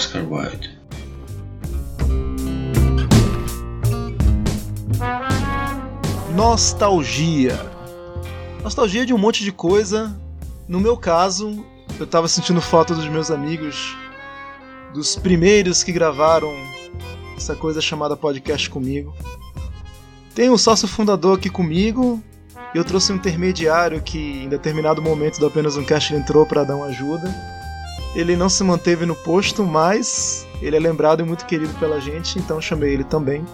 Oscar Wilde Nostalgia. Nostalgia de um monte de coisa. No meu caso, eu tava sentindo falta dos meus amigos, dos primeiros que gravaram essa coisa chamada podcast comigo. Tem um sócio fundador aqui comigo, eu trouxe um intermediário que em determinado momento do apenas um cast entrou para dar uma ajuda. Ele não se manteve no posto, mas ele é lembrado e muito querido pela gente, então chamei ele também.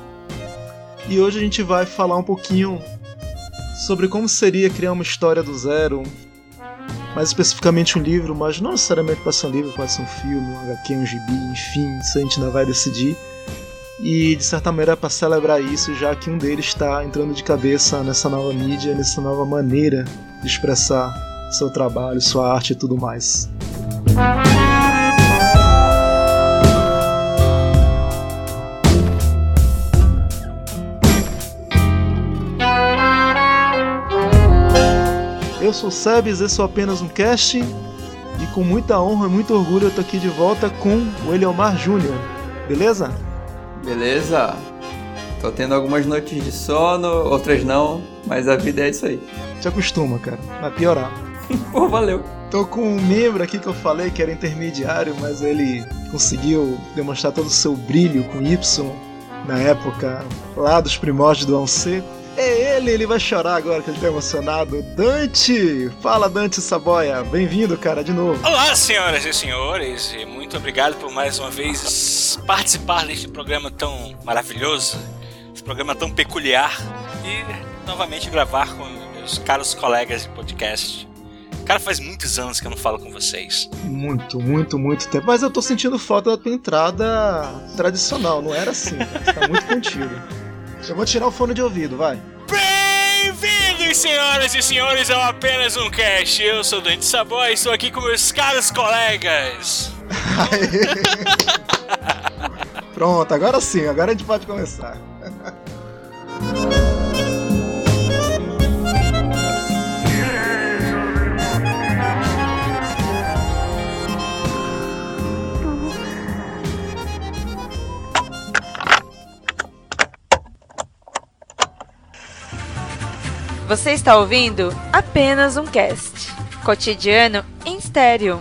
E hoje a gente vai falar um pouquinho sobre como seria criar uma história do zero, mais especificamente um livro, mas não necessariamente para ser um livro, pode ser um filme, um HQ, um gibi, enfim, isso a gente ainda vai decidir. E de certa maneira é para celebrar isso, já que um deles está entrando de cabeça nessa nova mídia, nessa nova maneira de expressar seu trabalho, sua arte e tudo mais. Eu sou o Sebes, esse é apenas um cast. E com muita honra e muito orgulho eu tô aqui de volta com o Eliomar Júnior. Beleza? Beleza. Tô tendo algumas noites de sono, outras não, mas a vida é isso aí. Te acostuma, cara. Vai piorar. Pô, valeu. Tô com um membro aqui que eu falei que era intermediário, mas ele conseguiu demonstrar todo o seu brilho com Y na época lá dos primórdios do ANC. É ele, ele vai chorar agora que ele tá emocionado. Dante! Fala, Dante Saboia. Bem-vindo, cara, de novo. Olá, senhoras e senhores, e muito obrigado por mais uma vez participar deste programa tão maravilhoso, esse programa tão peculiar, e novamente gravar com meus caros colegas de podcast. Cara, faz muitos anos que eu não falo com vocês. Muito, muito, muito tempo. Mas eu tô sentindo falta da tua entrada tradicional, não era assim. Tá muito contigo. Eu vou tirar o fone de ouvido, vai. Bem-vindos, senhoras e senhores, ao Apenas Um Cast. Eu sou Dante Saboy e estou aqui com meus caros colegas. Pronto, agora sim, agora a gente pode começar. Você está ouvindo apenas um cast cotidiano em estéreo.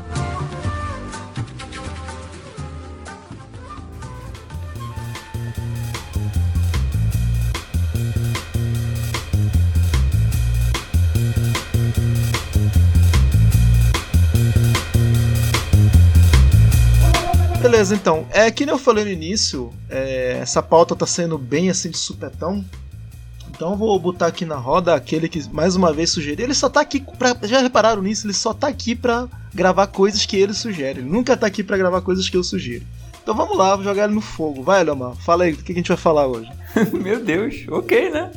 Beleza, então. É que nem eu falei no início, é, essa pauta tá sendo bem assim de supetão. Então vou botar aqui na roda aquele que mais uma vez sugeriu. Ele só tá aqui pra. Já repararam nisso? Ele só tá aqui pra gravar coisas que ele sugere. Ele nunca tá aqui pra gravar coisas que eu sugiro. Então vamos lá, vou jogar ele no fogo. Vai, Leomar, fala aí o que a gente vai falar hoje. Meu Deus, ok, né?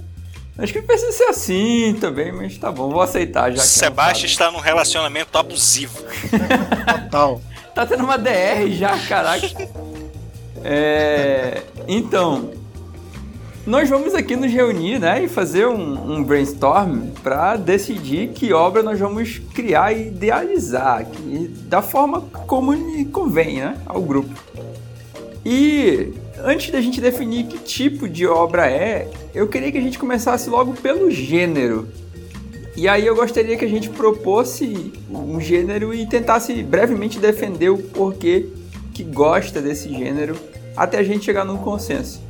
Acho que precisa ser assim também, mas tá bom, vou aceitar já. Sebastião está num relacionamento abusivo. Total. Tá tendo uma DR já, caraca. É, então, nós vamos aqui nos reunir, né, e fazer um, um brainstorm para decidir que obra nós vamos criar e idealizar da forma como convém, né, ao grupo. E antes da gente definir que tipo de obra é, eu queria que a gente começasse logo pelo gênero. E aí eu gostaria que a gente propôsse um gênero e tentasse brevemente defender o porquê que gosta desse gênero até a gente chegar num consenso.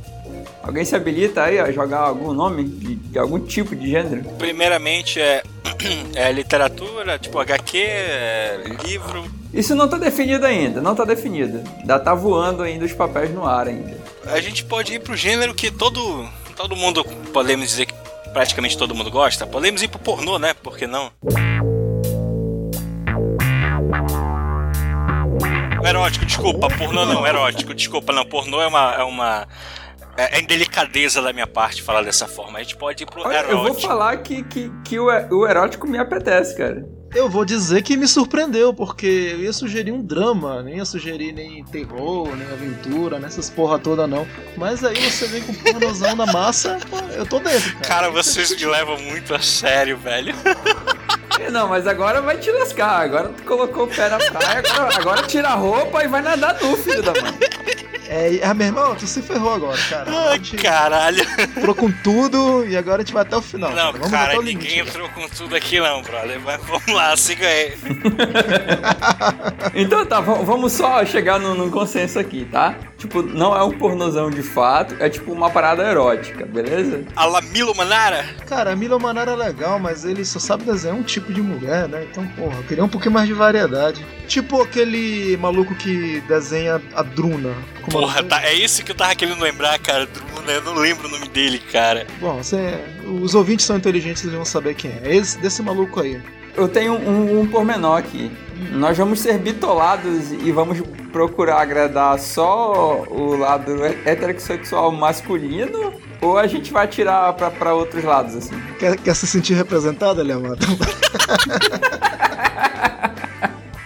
Alguém se habilita aí a jogar algum nome de, de algum tipo de gênero? Primeiramente é, é literatura, tipo HQ, é livro. Isso não tá definido ainda, não tá definido. Ainda tá voando ainda os papéis no ar ainda. A gente pode ir pro gênero que todo, todo mundo, podemos dizer que praticamente todo mundo gosta. Podemos ir pro pornô, né? Por que não? Erótico, desculpa, pornô não, erótico, desculpa, não, pornô é uma. É uma é, é indelicadeza da minha parte falar dessa forma. A gente pode ir pro Olha, erótico. Eu vou falar que, que, que o, o erótico me apetece, cara. Eu vou dizer que me surpreendeu, porque eu ia sugerir um drama, nem ia sugerir nem terror, nem aventura, nessas porra toda não. Mas aí você vem com pornozão na massa, eu tô dentro, cara. Cara, vocês me levam muito a sério, velho. Não, mas agora vai te lascar. Agora tu colocou o pé na praia, agora, agora tira a roupa e vai nadar nu, filho da mãe. É, ah, meu irmão, tu se ferrou agora, cara. A Ai, gente caralho. entrou com tudo e agora a gente vai até o final. Não, Vamos cara, o ninguém limite, entrou com tudo aqui não, brother. Mas vamos lá, siga aí. Então tá, vamos só chegar num consenso aqui, tá? Tipo, não é um pornozão de fato, é tipo uma parada erótica, beleza? A la Milo Manara? Cara, a Mila Manara é legal, mas ele só sabe desenhar um tipo de mulher, né? Então, porra, eu queria um pouquinho mais de variedade. Tipo aquele maluco que desenha a Druna. Como é o Porra, nome tá, é isso que eu tava querendo lembrar, cara. Druna, eu não lembro o nome dele, cara. Bom, você, os ouvintes são inteligentes, eles vão saber quem é. Esse, desse maluco aí. Eu tenho um, um pormenor aqui. Nós vamos ser bitolados e vamos procurar agradar só o lado heterossexual masculino ou a gente vai tirar pra, pra outros lados, assim? Quer, quer se sentir representado, Eliamato?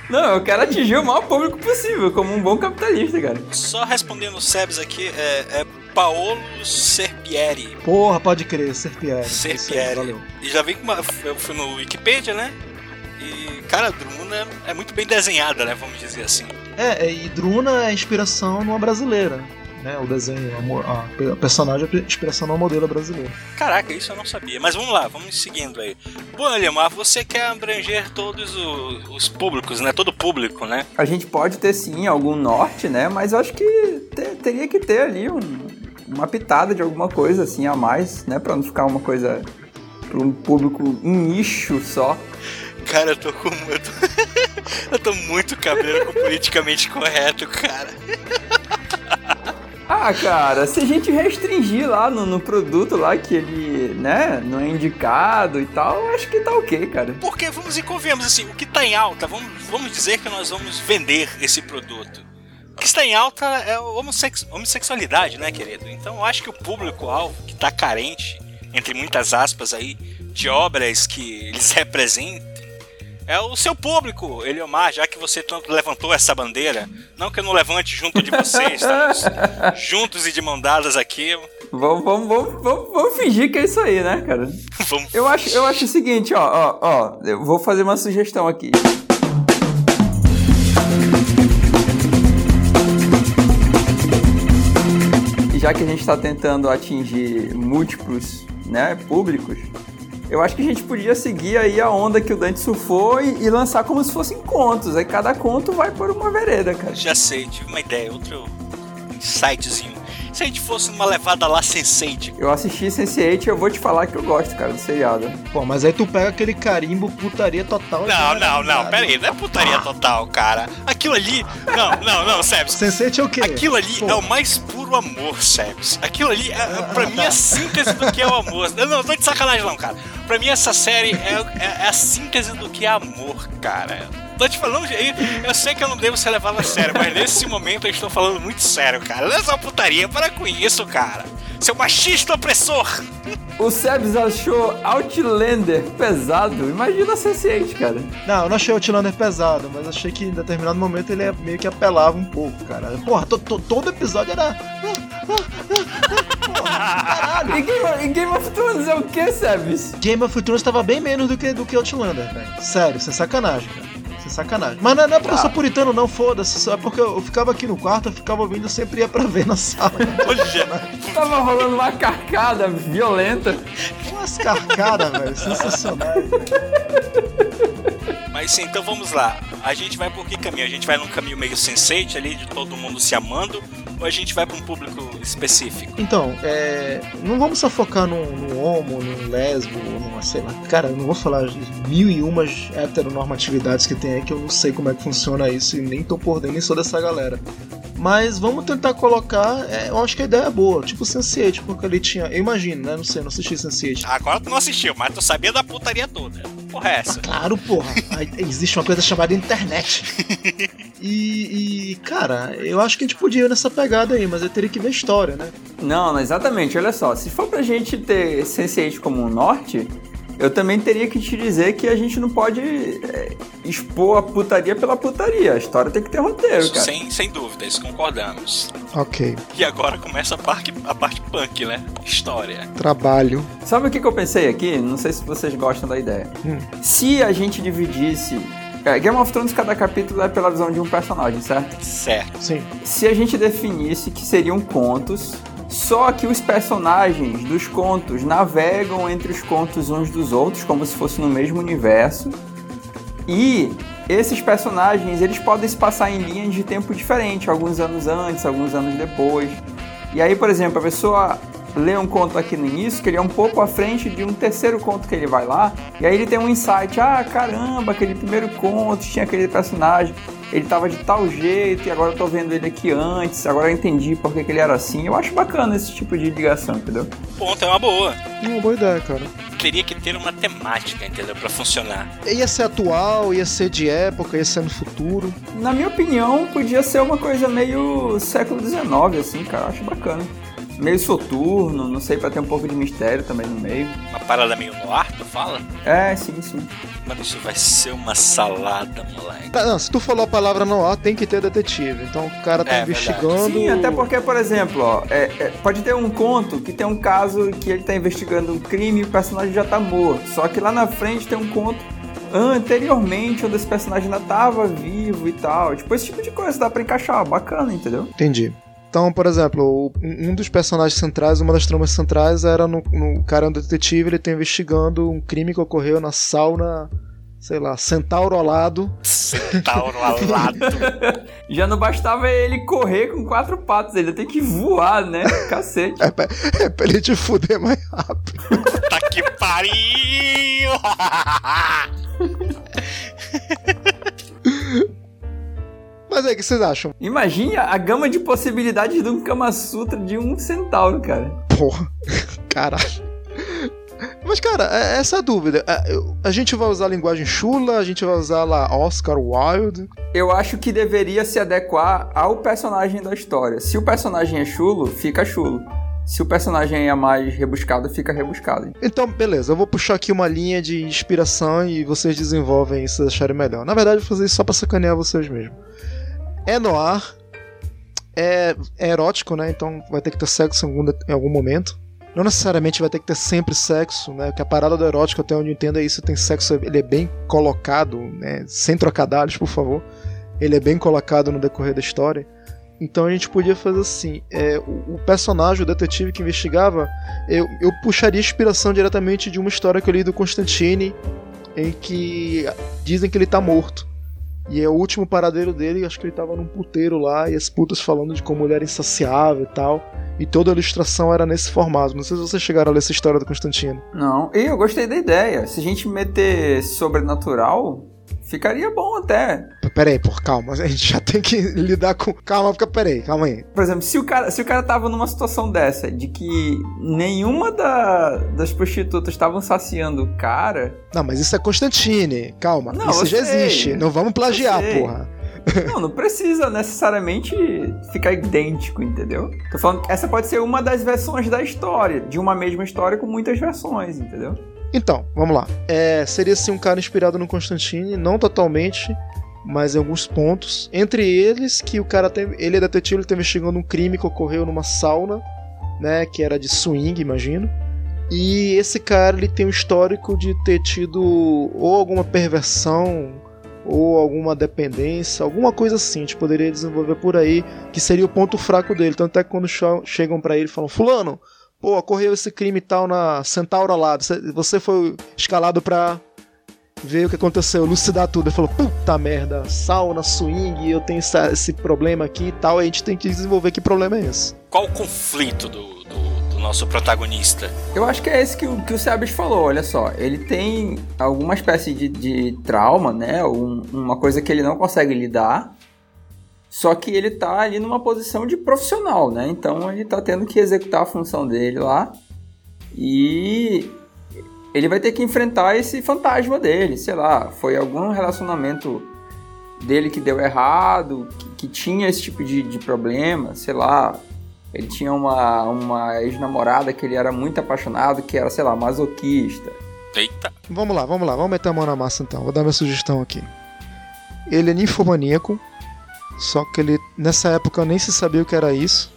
Não, eu quero atingir o maior público possível, como um bom capitalista, cara. Só respondendo o Sebs aqui, é, é Paolo Serpieri. Porra, pode crer, Serpieri. Serpieri. Valeu. E já vem com uma. Eu fui no Wikipedia, né? E, cara, a Druna é muito bem desenhada, né? Vamos dizer assim. É, e Druna é inspiração numa brasileira. Né, o desenho, a, personagem é inspiração numa modelo brasileira. Caraca, isso eu não sabia. Mas vamos lá, vamos seguindo aí. Bom, Eliamar, você quer abranger todos o- os públicos, né? Todo público, né? A gente pode ter sim algum norte, né? Mas eu acho que te- teria que ter ali um- uma pitada de alguma coisa assim a mais, né? Pra não ficar uma coisa para um público em nicho só. Cara, eu tô com. Eu tô, eu tô muito cabreiro com politicamente correto, cara. Ah, cara, se a gente restringir lá no, no produto lá que ele, né, não é indicado e tal, acho que tá ok, cara. Porque vamos e convenhamos assim, o que tá em alta, vamos, vamos dizer que nós vamos vender esse produto. O que está em alta é homossex- homossexualidade, né, querido? Então eu acho que o público-alvo que tá carente, entre muitas aspas aí, de obras que eles representem, é o seu público, Eliomar, já que você tanto levantou essa bandeira. Não que eu não levante junto de vocês, estamos juntos e de mão dadas aqui. Vamos, vamos, vamos, vamos, vamos fingir que é isso aí, né, cara? Eu acho, eu acho o seguinte, ó, ó, ó, eu vou fazer uma sugestão aqui. Já que a gente está tentando atingir múltiplos, né, públicos, eu acho que a gente podia seguir aí a onda que o Dante surfou e, e lançar como se fossem contos. Aí cada conto vai por uma vereda, cara. Já sei, tive uma ideia, outro insightzinho. Se a gente fosse numa levada lá Sense8, Eu assisti Sense8 e eu vou te falar que eu gosto, cara, do seriado. Pô, mas aí tu pega aquele carimbo putaria total. Não, e não, não, já- pera aí, não é putaria total, cara. Aquilo ali. Não, não, não, Sebs. Sensei é o quê? Aquilo ali Pô, é o mais puro amor, Sebs. Aquilo ali, é, é, pra mim, é a síntese do que é o amor. Não, não, tô de sacanagem, não, cara. Pra mim, essa série é, é- é a síntese do que é amor, cara. Tô te falando, eu, eu sei que eu não devo ser levado a sério, mas nesse momento eu estou falando muito sério, cara. Não é só putaria, para com isso, cara. Seu machista opressor. O Sebs achou Outlander pesado. Imagina Sense8, cara. Não, eu não achei Outlander pesado, mas achei que em determinado momento ele é meio que apelava um pouco, cara. Porra, to- to- todo episódio era. Porra, caralho. E Game, of, e Game of Thrones é o que, Sebs? Game of Thrones tava bem menos do que, do que Outlander, velho. Sério, sem sacanagem, cara. Sem sacanagem. Mas não é, não é porque eu sou puritano, não, foda-se. Só é porque eu, eu ficava aqui no quarto, eu ficava ouvindo, eu sempre ia pra ver na sala. Tava rolando uma carcada violenta. Umas carcadas, velho. Sensacional. Mas sim, então vamos lá. A gente vai por que caminho? A gente vai num caminho meio sensate ali, de todo mundo se amando, ou a gente vai pra um público específico? Então, é, não vamos só focar num homo, num lesbo, numa, sei lá. Cara, eu não vou falar mil e umas heteronormatividades que tem aí que eu não sei como é que funciona isso e nem tô por dentro, nem sou dessa galera. Mas vamos tentar colocar, é, eu acho que a ideia é boa, tipo Sense8, porque ele tinha, eu imagino, né, não sei, não assisti Sense8. Agora tu não assistiu, mas tu sabia da putaria toda. Porra, é essa? Claro, porra. Aí Existe uma coisa chamada internet. E, e, cara, eu acho que a gente podia ir nessa pegada aí, mas eu teria que ver a história, né? Não, não, exatamente. Olha só, se for pra gente ter Sense8 como um norte, eu também teria que te dizer que a gente não pode é, expor a putaria pela putaria. A história tem que ter roteiro, cara. sem, sem dúvida, isso concordamos. Ok. E agora começa a parte, a parte punk, né? História. Trabalho. Sabe o que, que eu pensei aqui? Não sei se vocês gostam da ideia. Hum. Se a gente dividisse. é, Game of Thrones, cada capítulo é pela visão de um personagem, certo? Certo. Sim. Se a gente definisse que seriam contos, só que os personagens dos contos navegam entre os contos uns dos outros, como se fosse no mesmo universo. E esses personagens, eles podem se passar em linhas de tempo diferentes, alguns anos antes, alguns anos depois. E aí, por exemplo, a pessoa lê um conto aqui no início, que ele é um pouco à frente de um terceiro conto que ele vai lá, e aí ele tem um insight, ah, caramba, aquele primeiro conto tinha aquele personagem, ele tava de tal jeito, e agora eu tô vendo ele aqui antes, agora eu entendi por que, que ele era assim. Eu acho bacana esse tipo de ligação, entendeu? Ponto, é uma boa. Uma boa ideia, cara. Teria que ter uma temática, entendeu? Pra funcionar. Ia ser atual, ia ser de época, ia ser no futuro. Na minha opinião, podia ser uma coisa meio século XIX, assim, cara, eu acho bacana. Meio soturno, não sei, pra ter um pouco de mistério também no meio. Uma parada meio no ar, tu fala? É, sim, sim. Mano, isso vai ser uma salada, moleque. Tá, não, se tu falou a palavra no ar, tem que ter detetive. Então o cara tá É, investigando. Sim, até porque, por exemplo, ó, é- é, pode ter um conto que tem um caso que ele tá investigando um crime e o personagem já tá morto. Só que lá na frente tem um conto anteriormente onde esse personagem ainda tava vivo e tal. Tipo, esse tipo de coisa dá pra encaixar, bacana, entendeu? Entendi. Então, por exemplo, um dos personagens centrais, uma das tramas centrais era no, no cara é um detetive, ele tá investigando um crime que ocorreu na sauna, sei lá, Centauro Alado. Centauro alado. Já não bastava ele correr com quatro patas, ele tem que voar, né? Cacete. É pra, é pra ele te fuder mais rápido. tá que pariu! Mas aí, o que vocês acham? Imagine a gama de possibilidades de um Kama Sutra de um centauro, cara. Porra, caralho. Mas, cara, é- essa é a dúvida. É, A gente vai usar a linguagem chula, a gente vai usar lá Oscar Wilde. Eu acho que deveria se adequar ao personagem da história. Se o personagem é chulo, fica chulo. Se o personagem é mais rebuscado, fica rebuscado. Então, beleza, eu vou puxar aqui uma linha de inspiração e vocês desenvolvem se acharem melhor. Na verdade, eu vou fazer isso só pra sacanear vocês mesmo. É noir, é, é erótico, né? Então vai ter que ter sexo em algum, em algum momento. Não necessariamente vai ter que ter sempre sexo, né? Porque a parada do erótico, até onde eu entendo, é isso. Tem sexo, ele é bem colocado, né? Sem trocadilhos, por favor. Ele é bem colocado no decorrer da história. Então a gente podia fazer assim: é, o, personagem, o detetive que investigava, eu, eu puxaria inspiração diretamente de uma história que eu li do Constantine, em que dizem que ele tá morto. E é o último paradeiro dele, acho que ele tava num puteiro lá, e as putas falando de como ele era insaciável e tal. E toda a ilustração era nesse formato. Não sei se vocês chegaram a ler essa história do Constantino. Não, e eu gostei da ideia. Se a gente meter sobrenatural, ficaria bom até. Peraí, por calma, a gente já tem que lidar com. Calma, fica, peraí, calma aí. Por exemplo, se o cara, se o cara tava numa situação dessa, de que nenhuma da- das prostitutas estavam saciando o cara, Não, mas isso é Constantine, calma. Não, isso já sei. existe. Não vamos plagiar, porra. não, não precisa necessariamente ficar idêntico, entendeu? Tô falando que essa pode ser uma das versões da história, de uma mesma história com muitas versões, entendeu? Então, vamos lá. É, seria assim um cara inspirado no Constantine, não totalmente, mas em alguns pontos. Entre eles, que o cara tem. Ele é detetive, ele tá investigando um crime que ocorreu numa sauna, né? Que era de swing, imagino. E esse cara ele tem um histórico de ter tido ou alguma perversão ou alguma dependência, alguma coisa assim, a gente poderia desenvolver por aí, que seria o ponto fraco dele. Tanto é que quando chegam pra ele falam: Fulano, pô, ocorreu esse crime e tal na Centauro. Você- Você foi escalado pra ver o que aconteceu, elucidar tudo. Ele falou, puta merda, sauna, swing, eu tenho essa- esse problema aqui e tal. E a gente tem que desenvolver que problema é esse. Qual o conflito do, do, do nosso protagonista? Eu acho que é esse que o, que o Sebas falou, olha só. Ele tem alguma espécie de, de trauma, né? Um- uma coisa que ele não consegue lidar. Só que ele tá ali numa posição de profissional, né? Então ele tá tendo que executar a função dele lá. E ele vai ter que enfrentar esse fantasma dele, sei lá, foi algum relacionamento dele que deu errado, que, que tinha esse tipo de, de problema, sei lá. Ele tinha uma, uma ex-namorada que ele era muito apaixonado, que era, sei lá, masoquista. Eita. Vamos lá, vamos lá, vamos meter a mão na massa então. Vou dar minha sugestão aqui. Ele é ninfomaníaco, só que ele nessa época nem se sabia o que era isso.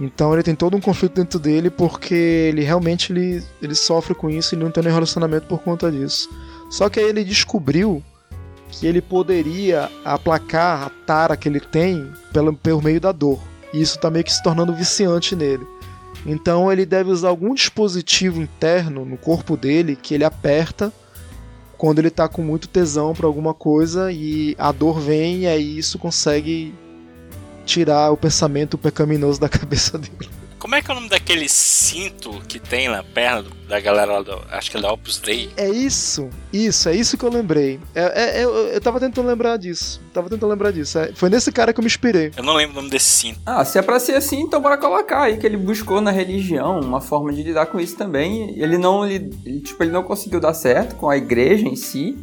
Então ele tem todo um conflito dentro dele porque ele realmente ele, ele sofre com isso e não tem nenhum relacionamento por conta disso. Só que aí ele descobriu que ele poderia aplacar a tara que ele tem pelo, pelo meio da dor. E isso tá meio que se tornando viciante nele. Então ele deve usar algum dispositivo interno no corpo dele que ele aperta quando ele tá com muito tesão para alguma coisa e a dor vem e aí isso consegue tirar o pensamento pecaminoso da cabeça dele. Como é que é o nome daquele cinto que tem na perna da galera lá do. Acho que é da Opus Dei? É isso, isso, é isso que eu lembrei. É, é, eu, eu tava tentando lembrar disso. Tava tentando lembrar disso. É, foi nesse cara que eu me inspirei. Eu não lembro o nome desse cinto. Ah, se é pra ser assim, então bora colocar aí que ele buscou na religião uma forma de lidar com isso também. Ele não, ele, ele, tipo, ele não conseguiu dar certo com a igreja em si,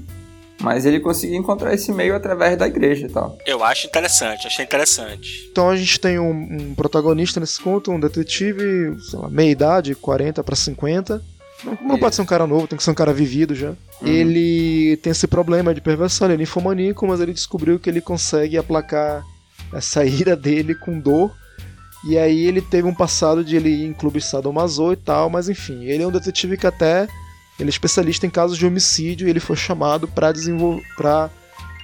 mas ele conseguiu encontrar esse meio através da igreja e tal. Eu acho interessante, achei interessante. Então a gente tem um, um protagonista nesse conto, um detetive, sei lá, meia idade, 40 para 50. Não, não pode ser um cara novo, tem que ser um cara vivido já. Ele tem esse problema de perversão, ele é ninfomaníaco, mas ele descobriu que ele consegue aplacar essa ira dele com dor. E aí ele teve um passado de ele ir em clube sadomaso e tal, mas enfim, ele é um detetive que até ele é especialista em casos de homicídio e ele foi chamado para desenvolver para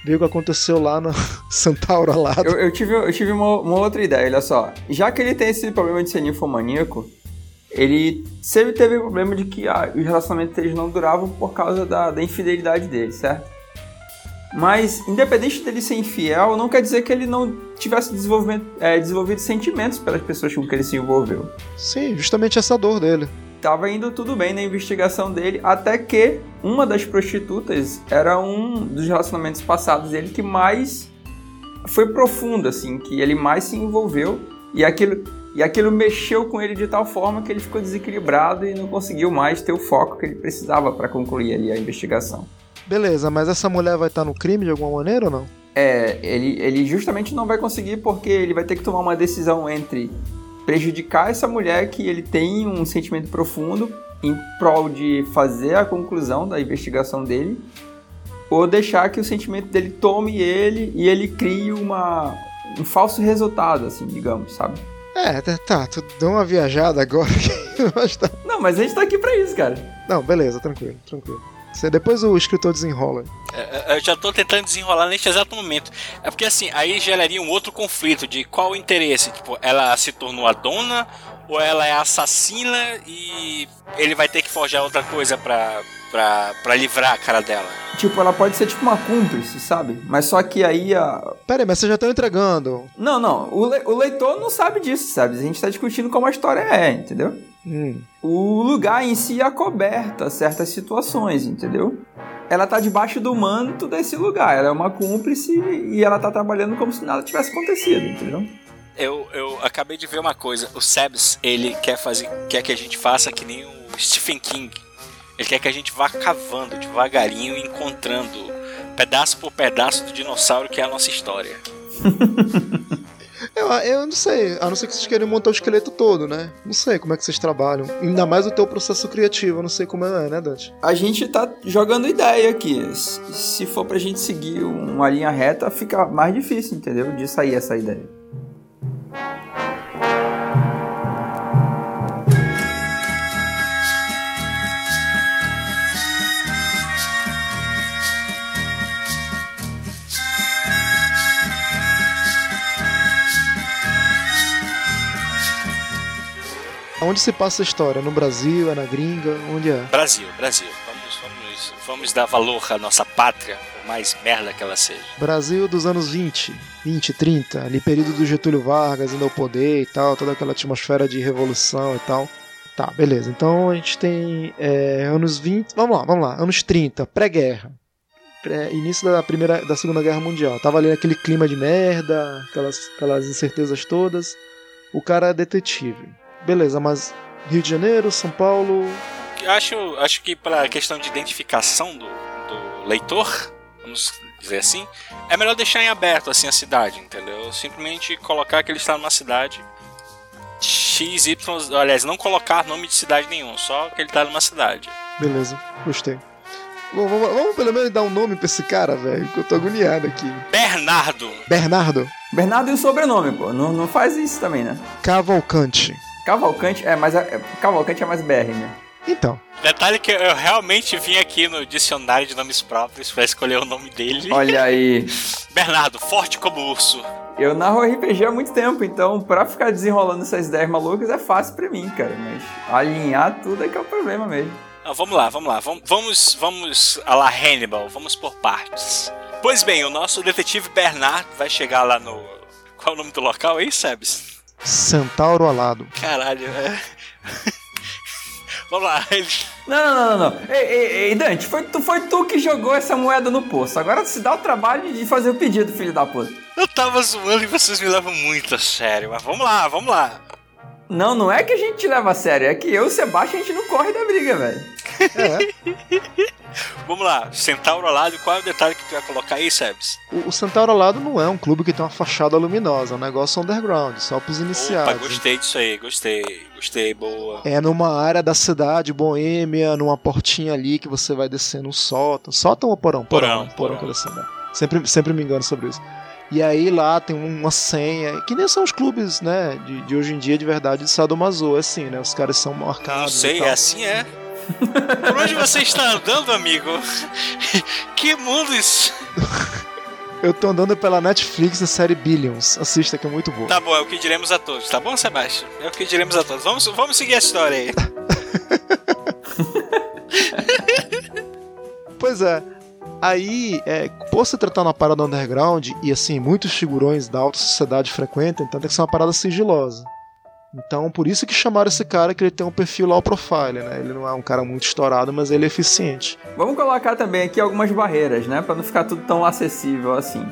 ver o que aconteceu lá no Santauro Alado. Eu, eu tive, eu tive uma, uma outra ideia, olha só. Já que ele tem esse problema de ser ninfomaníaco, ele sempre teve o problema de que ah, os relacionamentos deles não duravam por causa da, da infidelidade dele, certo? Mas, independente dele ser infiel, não quer dizer que ele não tivesse desenvolvimento, é, desenvolvido sentimentos pelas pessoas com que ele se envolveu. Sim, justamente essa dor dele. Tava indo tudo bem na investigação dele, até que uma das prostitutas era um dos relacionamentos passados dele que mais foi profundo, assim, que ele mais se envolveu e aquilo, e aquilo mexeu com ele de tal forma que ele ficou desequilibrado e não conseguiu mais ter o foco que ele precisava para concluir ali a investigação. Beleza, mas essa mulher vai estar no crime de alguma maneira ou não? É, ele, ele justamente não vai conseguir porque ele vai ter que tomar uma decisão entre prejudicar essa mulher que ele tem um sentimento profundo em prol de fazer a conclusão da investigação dele, ou deixar que o sentimento dele tome ele e ele crie uma, um falso resultado, assim, digamos, sabe? É, tá, tá tu deu uma viajada agora. mas tá. Não, mas a gente tá aqui pra isso, cara. Não, beleza, tranquilo, tranquilo. Você- Depois o escritor desenrola. É, Eu já tô tentando desenrolar neste exato momento. É porque assim, aí geraria um outro conflito de qual o interesse. Tipo, ela se tornou a dona ou ela é assassina e ele vai ter que forjar outra coisa pra, pra, pra livrar a cara dela. Tipo, ela pode ser tipo uma cúmplice, sabe? Mas só que aí a. Pera aí, mas vocês já estão entregando. Não, não. O, le- o leitor não sabe disso, sabe? A gente tá discutindo como a história é, entendeu? Hum. O lugar em si acoberta certas situações, entendeu? Ela tá debaixo do manto desse lugar. Ela é uma cúmplice e ela tá trabalhando como se nada tivesse acontecido, entendeu? Eu, eu acabei de ver uma coisa. O Sebs, ele quer fazer, quer que a gente faça que nem o Stephen King. Ele quer que a gente vá cavando devagarinho e encontrando pedaço por pedaço do dinossauro que é a nossa história. Eu, eu não sei, a não ser que vocês queiram montar o esqueleto todo, né? Não sei como é que vocês trabalham. Ainda mais o teu processo criativo, eu não sei como é, né, Dante? A gente tá jogando ideia aqui. Se for pra gente seguir uma linha reta, fica mais difícil, entendeu? De sair essa ideia. Onde se passa a história? No Brasil, é na gringa? Onde é? Brasil, Brasil. Vamos, vamos, vamos dar valor à nossa pátria, por mais merda que ela seja. Brasil dos anos 20, 20, 30, ali período do Getúlio Vargas indo ao poder e tal, toda aquela atmosfera de revolução e tal. Tá, beleza. Então a gente tem é, anos 20, vamos lá, vamos lá, anos 30, pré-guerra. Pré- início da primeira, da segunda guerra mundial. Tava ali aquele clima de merda, aquelas, aquelas incertezas todas. O cara é detetive. Beleza, mas Rio de Janeiro, São Paulo, acho, acho que para a questão de identificação do, do leitor, vamos dizer assim, é melhor deixar em aberto assim a cidade, entendeu? Simplesmente colocar que ele está numa cidade X, Y, aliás, não colocar nome de cidade nenhum, só que ele está numa cidade. Beleza, gostei. Bom, vamos, vamos pelo menos dar um nome pra esse cara, velho, que eu tô agoniado aqui. Bernardo. Bernardo Bernardo e o sobrenome, pô. Não, não faz isso também, né? Cavalcante. Cavalcante é mais. É, Cavalcante é mais BR, né? Então, Detalhe que eu realmente vim aqui no dicionário de nomes próprios pra escolher o nome dele. Olha aí. Bernardo, forte como urso. Eu narro RPG há muito tempo, então pra ficar desenrolando essas ideias malucas é fácil pra mim, cara. Mas alinhar tudo é que é o problema mesmo. Ah, vamos lá, vamos lá. Vamos, vamos, vamos a la Hannibal, vamos por partes. Pois bem, o nosso detetive Bernardo vai chegar lá no. Qual é o nome do local aí, Sebs? Centauro alado. Caralho, é. vamos lá, ele. Não, não, não, não, não. Ei, ei, ei, Dante, foi tu, foi tu que jogou essa moeda no poço. Agora se dá o trabalho de fazer o pedido, filho da puta. Eu tava zoando e vocês me levam muito a sério, mas vamos lá, vamos lá. Não, não é que a gente te leva a sério, é que eu e o Sebastião a gente não corre da briga, velho. Vamos lá, Centauro ao lado, qual é o detalhe que tu vai colocar aí, Sebs? O, o Centauro alado não é um clube que tem uma fachada luminosa, é um negócio underground, só pros Opa, iniciados. gostei disso aí, gostei, gostei, boa. É numa área da cidade boêmia, numa portinha ali que você vai descendo um sótão. Sótão ou porão? Porão, porão, porão. que eu descendo. Sempre, sempre me engano sobre isso. E aí lá tem uma senha, que nem são os clubes, né, de, de hoje em dia de verdade de Sadomaso, é assim, né? Os caras são marcados. Não sei, é assim é. Por onde você está andando, amigo? Que mundo isso? Eu tô andando pela Netflix da série Billions. Assista que é muito boa. Tá bom, é o que diremos a todos, tá bom, Sebastião? É o que diremos a todos. Vamos, vamos seguir a história aí. Pois é. Aí, é, por se tratar uma parada underground, e assim, muitos figurões da alta sociedade frequentam, então tem que ser uma parada sigilosa. Então, por isso que chamaram esse cara que ele tem um perfil low profile, né? Ele não é um cara muito estourado, mas ele é eficiente. Vamos colocar também aqui algumas barreiras, né? Pra não ficar tudo tão acessível assim.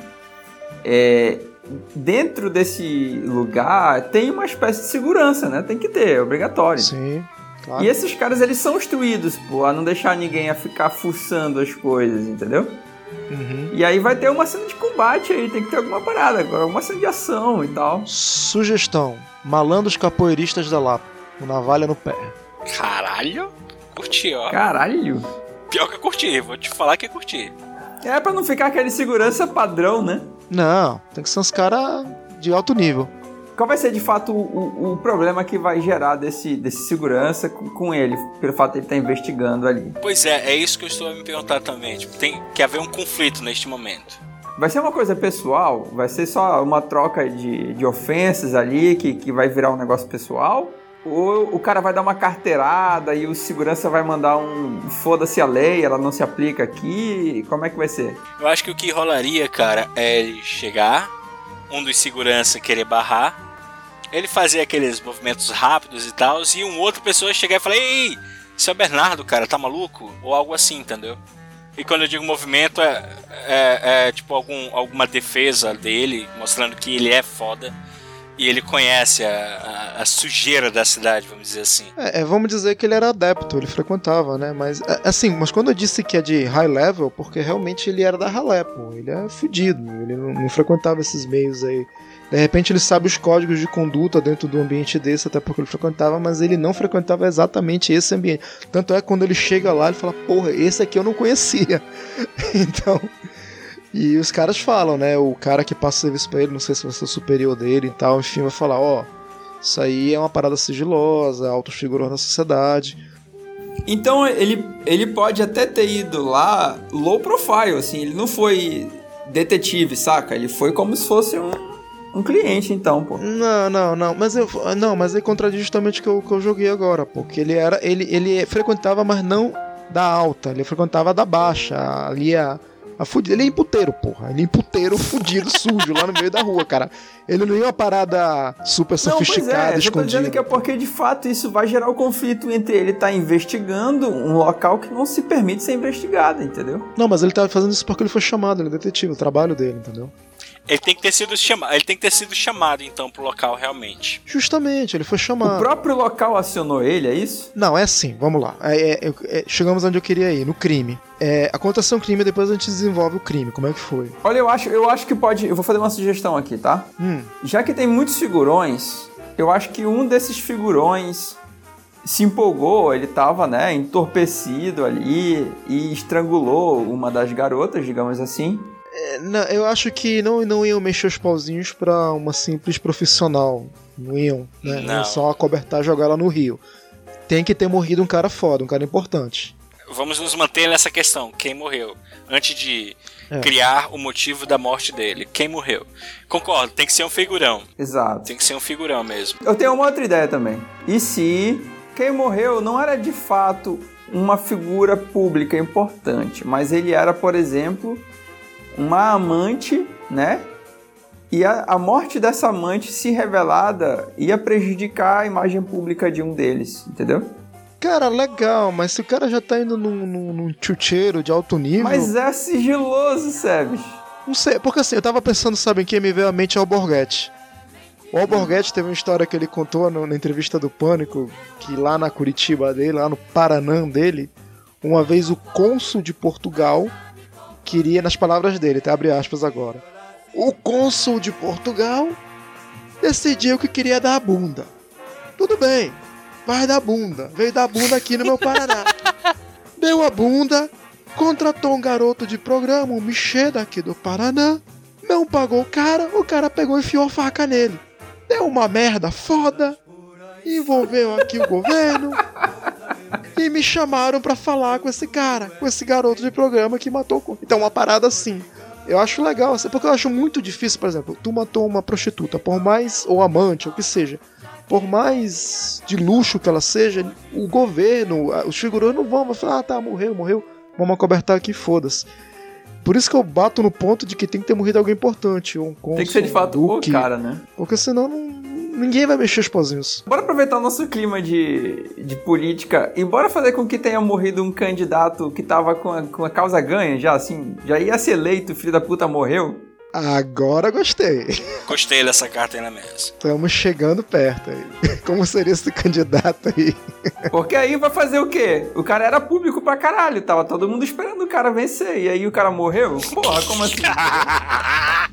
É, dentro desse lugar tem uma espécie de segurança, né? Tem que ter, é obrigatório. Sim, claro. E esses caras, eles são instruídos, pô, a não deixar ninguém a ficar fuçando as coisas, entendeu? Uhum. E aí vai ter uma cena de combate aí, tem que ter alguma parada, alguma cena de ação e tal. Sugestão: malandros capoeiristas da Lapa. Com navalha no pé. Caralho, curti, ó. Caralho. Pior que eu curti, vou te falar que eu curti. É pra não ficar aquele segurança padrão, né? Não, tem que ser uns caras de alto nível. Qual vai ser de fato o, o- problema que vai gerar desse, desse segurança com, com ele, pelo fato de ele estar investigando ali? Pois é, é isso que eu estou a me perguntar também. Tipo, tem que haver um conflito neste momento. Vai ser uma coisa pessoal? Vai ser só uma troca de, de ofensas ali que, que vai virar um negócio pessoal? Ou o cara vai dar uma carteirada e o segurança vai mandar um foda-se a lei, ela não se aplica aqui? Como é que vai ser? Eu acho que o que rolaria, cara, é ele chegar, um dos segurança querer barrar, ele fazer aqueles movimentos rápidos e tal, e um outro pessoa chegar e falar: Ei, seu Bernardo, cara, tá maluco? Ou algo assim, entendeu? E quando eu digo movimento, é, é- é, tipo algum, alguma defesa dele, mostrando que ele é foda e ele conhece a, a- a sujeira da cidade, vamos dizer assim. É, é, vamos dizer que ele era adepto, ele frequentava, né? Mas, é, assim, mas quando eu disse que é de high level, porque realmente ele era da ralé, pô. Ele é fudido, ele não, não frequentava esses meios aí. De repente ele sabe os códigos de conduta dentro do ambiente desse, até porque ele frequentava, mas ele não frequentava exatamente esse ambiente. Tanto é que quando ele chega lá, ele fala, porra, esse aqui eu não conhecia. então. E os caras falam, né? O cara que passa o serviço pra ele, não sei se vai ser o superior dele e tal, enfim, vai falar, ó. Isso aí é uma parada sigilosa, altos figurões da sociedade. Então ele, ele pode até ter ido lá low profile, assim, ele não foi detetive, saca? Ele foi como se fosse um, um cliente, então, pô. Não, não, não, mas eu não, mas aí contradiz justamente o que eu, que eu joguei agora, porque ele era, ele, ele frequentava, mas não da alta, ele frequentava da baixa, ali a a fudida. Ele é imputeiro, porra. Ele é imputeiro, fudido, sujo, lá no meio da rua, cara. Ele não ia uma parada super Não, pois sofisticada, é, eu tô dizendo escondida. que é porque de fato isso vai gerar o conflito entre ele estar investigando um local que não se permite ser investigado, entendeu? Não, mas ele tá fazendo isso porque ele foi chamado, ele é detetive, o trabalho dele, entendeu? Ele tem que ter sido chamado, ele tem que ter sido chamado então pro local realmente. Justamente, ele foi O chamado. próprio local acionou ele, é isso? Não, é assim, vamos lá. É, é, é, chegamos onde eu queria ir, no crime. É, aconteceu um crime, depois a gente desenvolve o crime. Como é que foi? Olha, eu acho, eu acho que pode. Eu vou fazer uma sugestão aqui, tá? Hum, Já que tem muitos figurões, eu acho que um desses figurões se empolgou, ele tava, né, entorpecido ali e estrangulou uma das garotas, digamos assim. É, não, eu acho que não, não iam mexer os pauzinhos pra uma simples profissional. Não iam, né? Não. Iam só acobertar e jogar ela no rio. Tem que ter morrido um cara foda, um cara importante. Vamos nos manter nessa questão. Quem morreu? Antes de É. criar o motivo da morte dele. Quem morreu? Concordo, tem que ser um figurão. Exato. Tem que ser um figurão mesmo. Eu tenho uma outra ideia também. E se quem morreu não era de fato uma figura pública importante, mas ele era, por exemplo, uma amante, né? E a, a morte dessa amante, se revelada, ia prejudicar a imagem pública de um deles, entendeu? Cara, legal, mas se o cara já tá indo num, num, num chucheiro de alto nível. Mas é sigiloso, Sebes. Não sei, porque assim, eu tava pensando, sabe, em quem me veio à mente é o Alborguete. O Alborguete teve uma história que ele contou no- na entrevista do Pânico, que lá na Curitiba dele, lá no Paranã dele, uma vez o cônsul de Portugal queria, nas palavras dele, tá? Abre aspas agora. O cônsul de Portugal decidiu que queria dar a bunda. Tudo bem, vai dar bunda. Veio dar bunda aqui no meu Paraná. Deu a bunda, contratou um garoto de programa, um Michê daqui do Paraná. Não pagou o cara, o cara pegou e enfiou a faca nele. Deu uma merda foda, envolveu aqui o governo. E me chamaram pra falar com esse cara, com esse garoto de programa que matou. o- Então, uma parada assim. Eu acho legal, assim, porque eu acho muito difícil, por exemplo, tu matou uma prostituta, por mais, ou amante, ou o que seja, por mais de luxo que ela seja, o governo, os figurões não vão falar, ah, tá, morreu, morreu, vamos acobertar aqui, foda-se. Por isso que eu bato no ponto de que tem que ter morrido alguém importante, um cônsul, Tem que ser de fato um o duque, cara, né? porque senão não- ninguém vai mexer os pozinhos. Bora aproveitar o nosso clima de, de política e bora fazer com que tenha morrido um candidato que tava com a, com a causa ganha já, assim, já ia ser eleito, o filho da puta morreu. Agora gostei. Gostei dessa carta aí na mesa. Estamos chegando perto aí. Como seria esse candidato aí? Porque aí vai fazer o quê? O cara era público pra caralho, tava todo mundo esperando o cara vencer. E aí o cara morreu? Porra, como assim?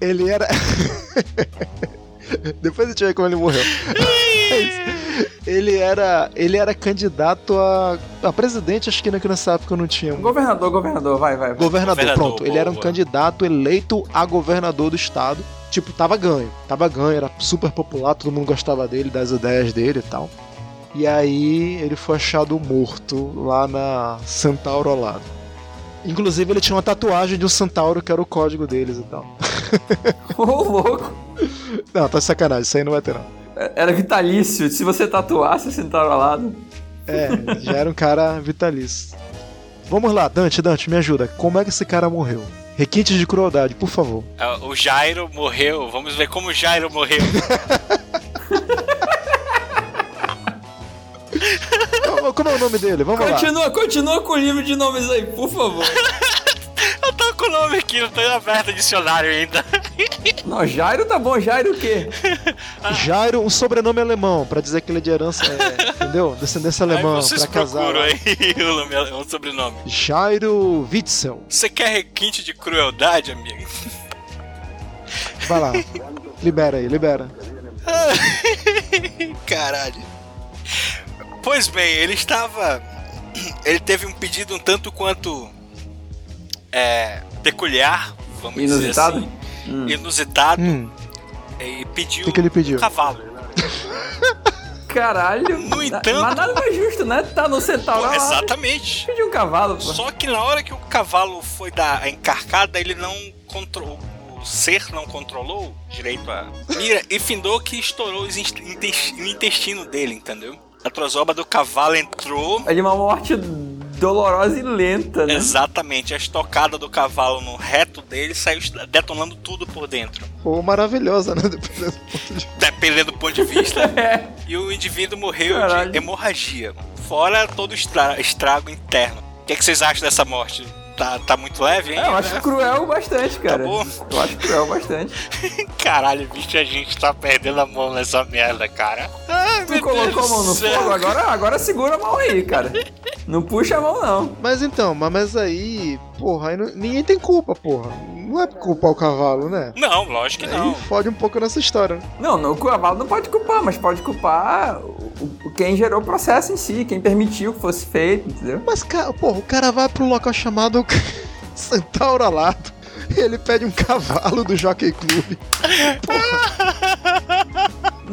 Ele era. Depois a gente vê como ele morreu. Mas ele era. Ele era candidato a, a presidente, acho que nessa época não tinha. um governador, governador, vai, vai. vai. Governador, Governador, pronto. Ele era um boa. candidato eleito a governador do estado. Tipo, tava ganho. Tava ganho, era super popular, todo mundo gostava dele, das ideias dele e tal. E aí ele foi achado morto lá na Centauro ao lado. Inclusive ele tinha uma tatuagem de um centauro que era o código deles e tal. Ô, louco. Não, tá sacanagem, isso aí não vai ter não. Era vitalício. Se você tatuasse, sentado ao lado. É, já era um cara vitalício. Vamos lá, Dante, Dante, me ajuda. Como é que esse cara morreu? Requintes de crueldade, por favor. Ah, O Jairo morreu. Vamos ver como o Jairo morreu. Como- Como é o nome dele? Vamos lá. Continua, continua com o livro de nomes aí, por favor. Nome aqui, não tô aberto o dicionário ainda. Não, Jairo tá bom. Jairo o quê? Jairo, um sobrenome alemão, pra dizer que ele é de herança, é, entendeu? Descendência alemã, aí pra casar. aí o, nome, o sobrenome. Jairo Witzel. Você quer requinte de crueldade, amigo? Vai lá. libera aí, libera. Caralho. Pois bem, ele estava. Ele teve um pedido um tanto quanto. É. peculiar, vamos Inusitado? dizer assim. Inusitado. Hum, E pediu o que, que ele pediu? um cavalo. Caralho. No Na- entanto- Mas nada mais justo, né? Tá no centauro. Pô, lá, exatamente. Pedir um cavalo, pô. Só que na hora que o cavalo foi dar a encarcada, ele não controlou. O ser não controlou direito a mira e findou que estourou o intestino dele, entendeu? A trozoba do cavalo entrou. É de uma morte dolorosa e lenta, né? Exatamente, a estocada do cavalo no reto dele saiu detonando tudo por dentro. Pô, maravilhosa, né? Dependendo do ponto de- Dependendo do ponto de vista. É. e o indivíduo morreu Caralho. de hemorragia. Fora todo o estra- estrago interno. O que, é que vocês acham dessa morte? Tá, tá muito leve, hein? É, eu acho cruel bastante, cara. bom. Eu acho cruel bastante. Caralho, bicho, a gente tá perdendo a mão nessa merda, cara. Ai, Tu colocou Deus a mão no céu. fogo, agora, agora segura a mão aí, cara. Não puxa a mão, não. Mas então, mas, mas aí, porra, aí não- ninguém tem culpa, porra. Não é culpar o cavalo, né? Não, lógico que não. Aí fode um pouco nessa história. Não, não, o cavalo não pode culpar, mas pode culpar o, o- quem gerou o processo em si, quem permitiu que fosse feito, entendeu? Mas, cara, porra, o cara vai um local chamado Centauro Alado. E ele pede um cavalo do Jockey Club.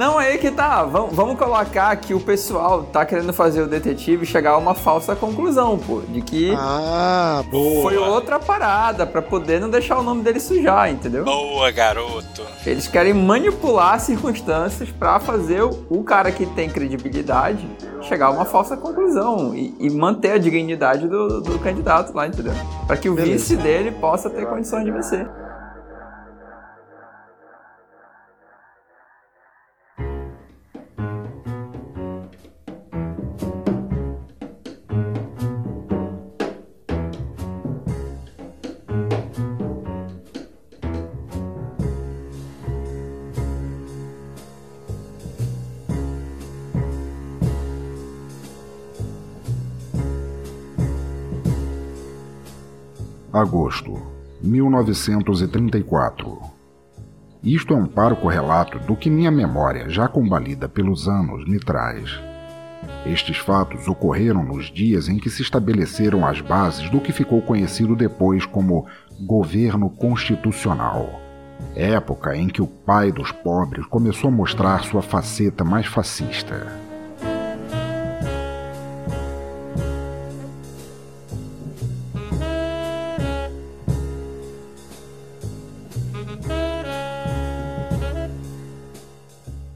Não, aí que tá. Vamos, vamos colocar que o pessoal tá querendo fazer o detetive chegar a uma falsa conclusão, pô. De que Ah, Boa. foi outra parada, pra poder não deixar o nome dele sujar, entendeu? Boa, garoto. Eles querem manipular as circunstâncias pra fazer o, o cara que tem credibilidade chegar a uma falsa conclusão e, e manter a dignidade do, do candidato lá, entendeu? Pra que o Beleza. vice dele possa ter condições de vencer. Agosto, 1934. Isto é um parco relato do que minha memória, já combalida pelos anos, me traz. Estes fatos ocorreram nos dias em que se estabeleceram as bases do que ficou conhecido depois como governo constitucional. Época em que o pai dos pobres começou a mostrar sua faceta mais fascista.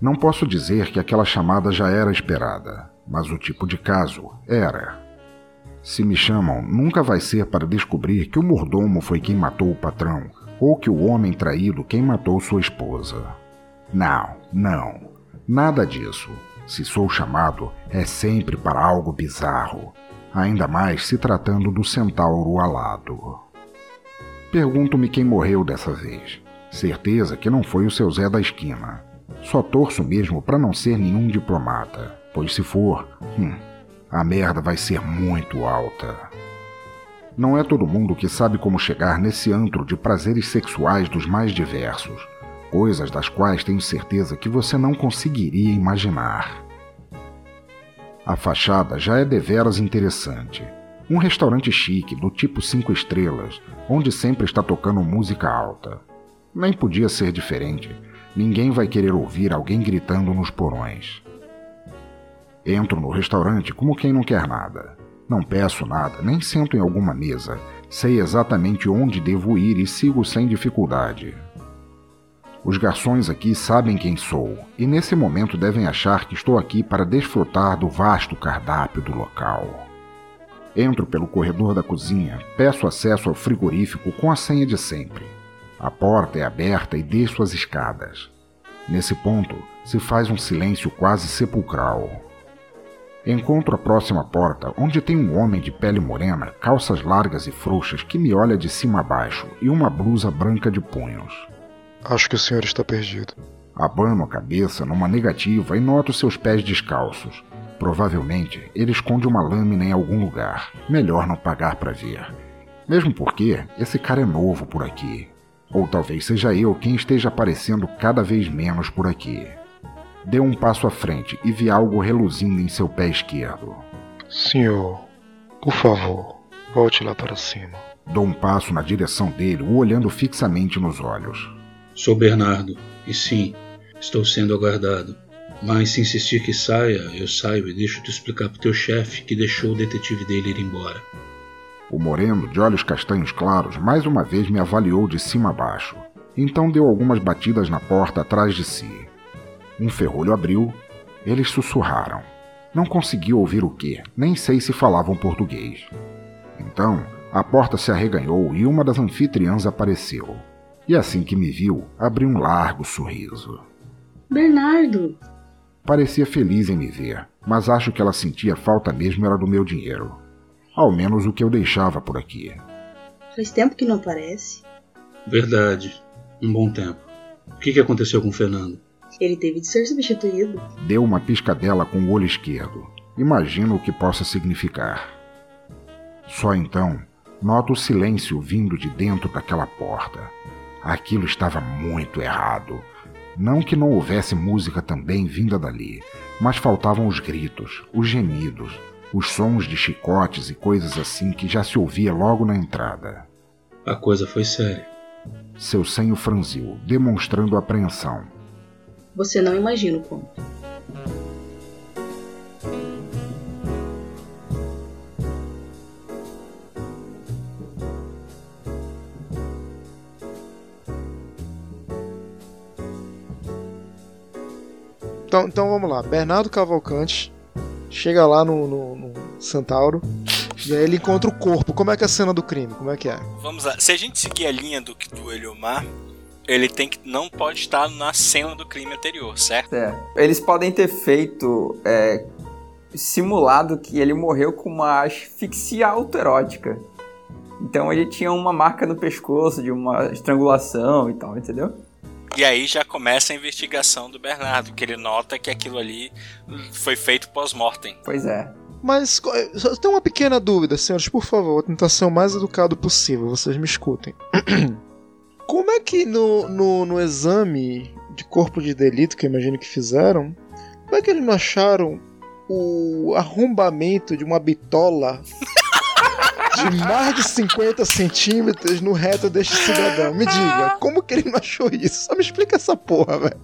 Não posso dizer que aquela chamada já era esperada, mas o tipo de caso era. Se me chamam, nunca vai ser para descobrir que o mordomo foi quem matou o patrão ou que o homem traído quem matou sua esposa. Não, não, nada disso. Se sou chamado, é sempre para algo bizarro, ainda mais se tratando do centauro alado. Pergunto-me quem morreu dessa vez. Certeza que não foi o seu Zé da esquina. Só torço mesmo para não ser nenhum diplomata, pois se for, hum, a merda vai ser muito alta. Não é todo mundo que sabe como chegar nesse antro de prazeres sexuais dos mais diversos, coisas das quais tenho certeza que você não conseguiria imaginar. A fachada já é deveras interessante. Um restaurante chique, do tipo cinco estrelas, onde sempre está tocando música alta. Nem podia ser diferente. Ninguém vai querer ouvir alguém gritando nos porões. Entro no restaurante como quem não quer nada. Não peço nada, nem sento em alguma mesa. Sei exatamente onde devo ir e sigo sem dificuldade. Os garçons aqui sabem quem sou e nesse momento devem achar que estou aqui para desfrutar do vasto cardápio do local. Entro pelo corredor da cozinha, peço acesso ao frigorífico com a senha de sempre. A porta é aberta e desço as escadas. Nesse ponto, se faz um silêncio quase sepulcral. Encontro a próxima porta, onde tem um homem de pele morena, calças largas e frouxas que me olha de cima a baixo e uma blusa branca de punhos. Acho que o senhor está perdido. Abano a cabeça numa negativa e noto seus pés descalços. Provavelmente ele esconde uma lâmina em algum lugar. Melhor não pagar para ver. Mesmo porque esse cara é novo por aqui. Ou talvez seja eu quem esteja aparecendo cada vez menos por aqui. Deu um passo à frente e vi algo reluzindo em seu pé esquerdo. Senhor, por favor, volte lá para cima. Dou um passo na direção dele, o olhando fixamente nos olhos. Sou Bernardo, e sim, estou sendo aguardado. Mas se insistir que saia, eu saio e deixo te explicar pro teu chefe que deixou o detetive dele ir embora. O moreno, de olhos castanhos claros, mais uma vez me avaliou de cima a baixo. Então deu algumas batidas na porta atrás de si. Um ferrolho abriu, eles sussurraram. Não consegui ouvir o que, nem sei se falavam português. Então, a porta se arreganhou e uma das anfitriãs apareceu. E assim que me viu, abriu um largo sorriso. Bernardo, Parecia feliz em me ver, mas acho que ela sentia falta mesmo era do meu dinheiro. Ao menos o que eu deixava por aqui. faz tempo que não aparece. Verdade, um bom tempo. O que, aconteceu com o Fernando? Ele teve de ser substituído. Deu uma piscadela com o olho esquerdo. Imagino o que possa significar. Só então, Nota o silêncio vindo de dentro daquela porta. Aquilo estava muito errado. Não que não houvesse música também vinda dali, mas faltavam os gritos, os gemidos, os sons de chicotes e coisas assim que já se ouvia logo na entrada. A coisa foi séria. Seu senho franziu, demonstrando apreensão. Você não imagina o como. Então, então vamos lá. Bernardo Cavalcante chega lá no, no, no Centauro e aí ele encontra o corpo. Como é que é a cena do crime? Como é que é? Vamos lá. Se a gente seguir a linha do, do Eliomar, ele tem que não pode estar na cena do crime anterior, certo? É. Eles podem ter feito é, simulado que ele morreu com uma asfixia autoerótica. Então ele tinha uma marca no pescoço de uma estrangulação e tal, entendeu? E aí já começa a investigação do Bernardo, que ele nota que aquilo ali foi feito pós-mortem. Pois é. Mas co- só tenho uma pequena dúvida, senhores, por favor, vou tentar ser o mais educado possível, vocês me escutem. Como é que no, no, no exame de corpo de delito que eu imagino que fizeram, como é que eles não acharam o arrombamento de uma bitola de mais de 50 centímetros no reto deste cidadão? Me diga, como que ele não achou isso? Só me explica essa porra, velho.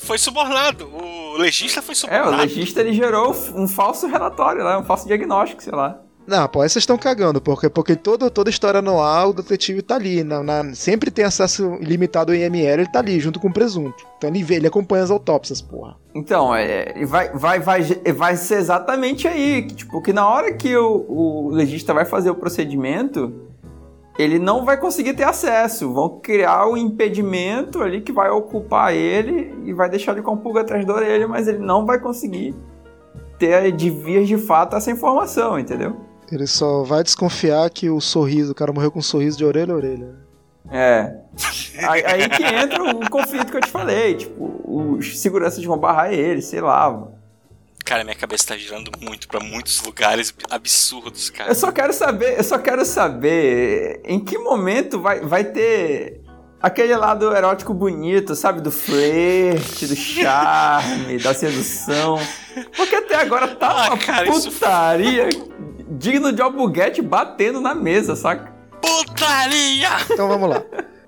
Foi subornado. O legista foi É, o subornado. legista ele gerou um falso relatório lá, um falso diagnóstico, sei lá. Não, pô, aí vocês estão cagando, porque, porque todo, toda história no ar, o detetive tá ali. Na, na- sempre tem acesso ilimitado ao IML, ele tá ali, junto com o presunto. Então ele vê, ele acompanha as autópsias, porra. Então, é, vai, vai, vai, vai ser exatamente aí. Que, tipo, que na hora que o, o legista vai fazer o procedimento, ele não vai conseguir ter acesso. Vão criar um impedimento ali que vai ocupar ele e vai deixar ele com a pulga atrás da orelha, mas ele não vai conseguir ter de vias de fato essa informação, entendeu? Ele só vai desconfiar que o sorriso, o cara morreu com um sorriso de orelha a orelha. É. Aí, aí que entra o conflito que eu te falei. Tipo, os seguranças vão barrar ele, sei lá. Cara, minha cabeça tá girando muito pra muitos lugares absurdos, cara. Eu só quero saber, eu só quero saber em que momento vai, vai ter aquele lado erótico bonito, sabe? Do flerte, do charme, da sedução. Porque até agora tá Ah, uma cara, isso- putaria digno de albuguete batendo na mesa, saca? Putaria! Então vamos lá.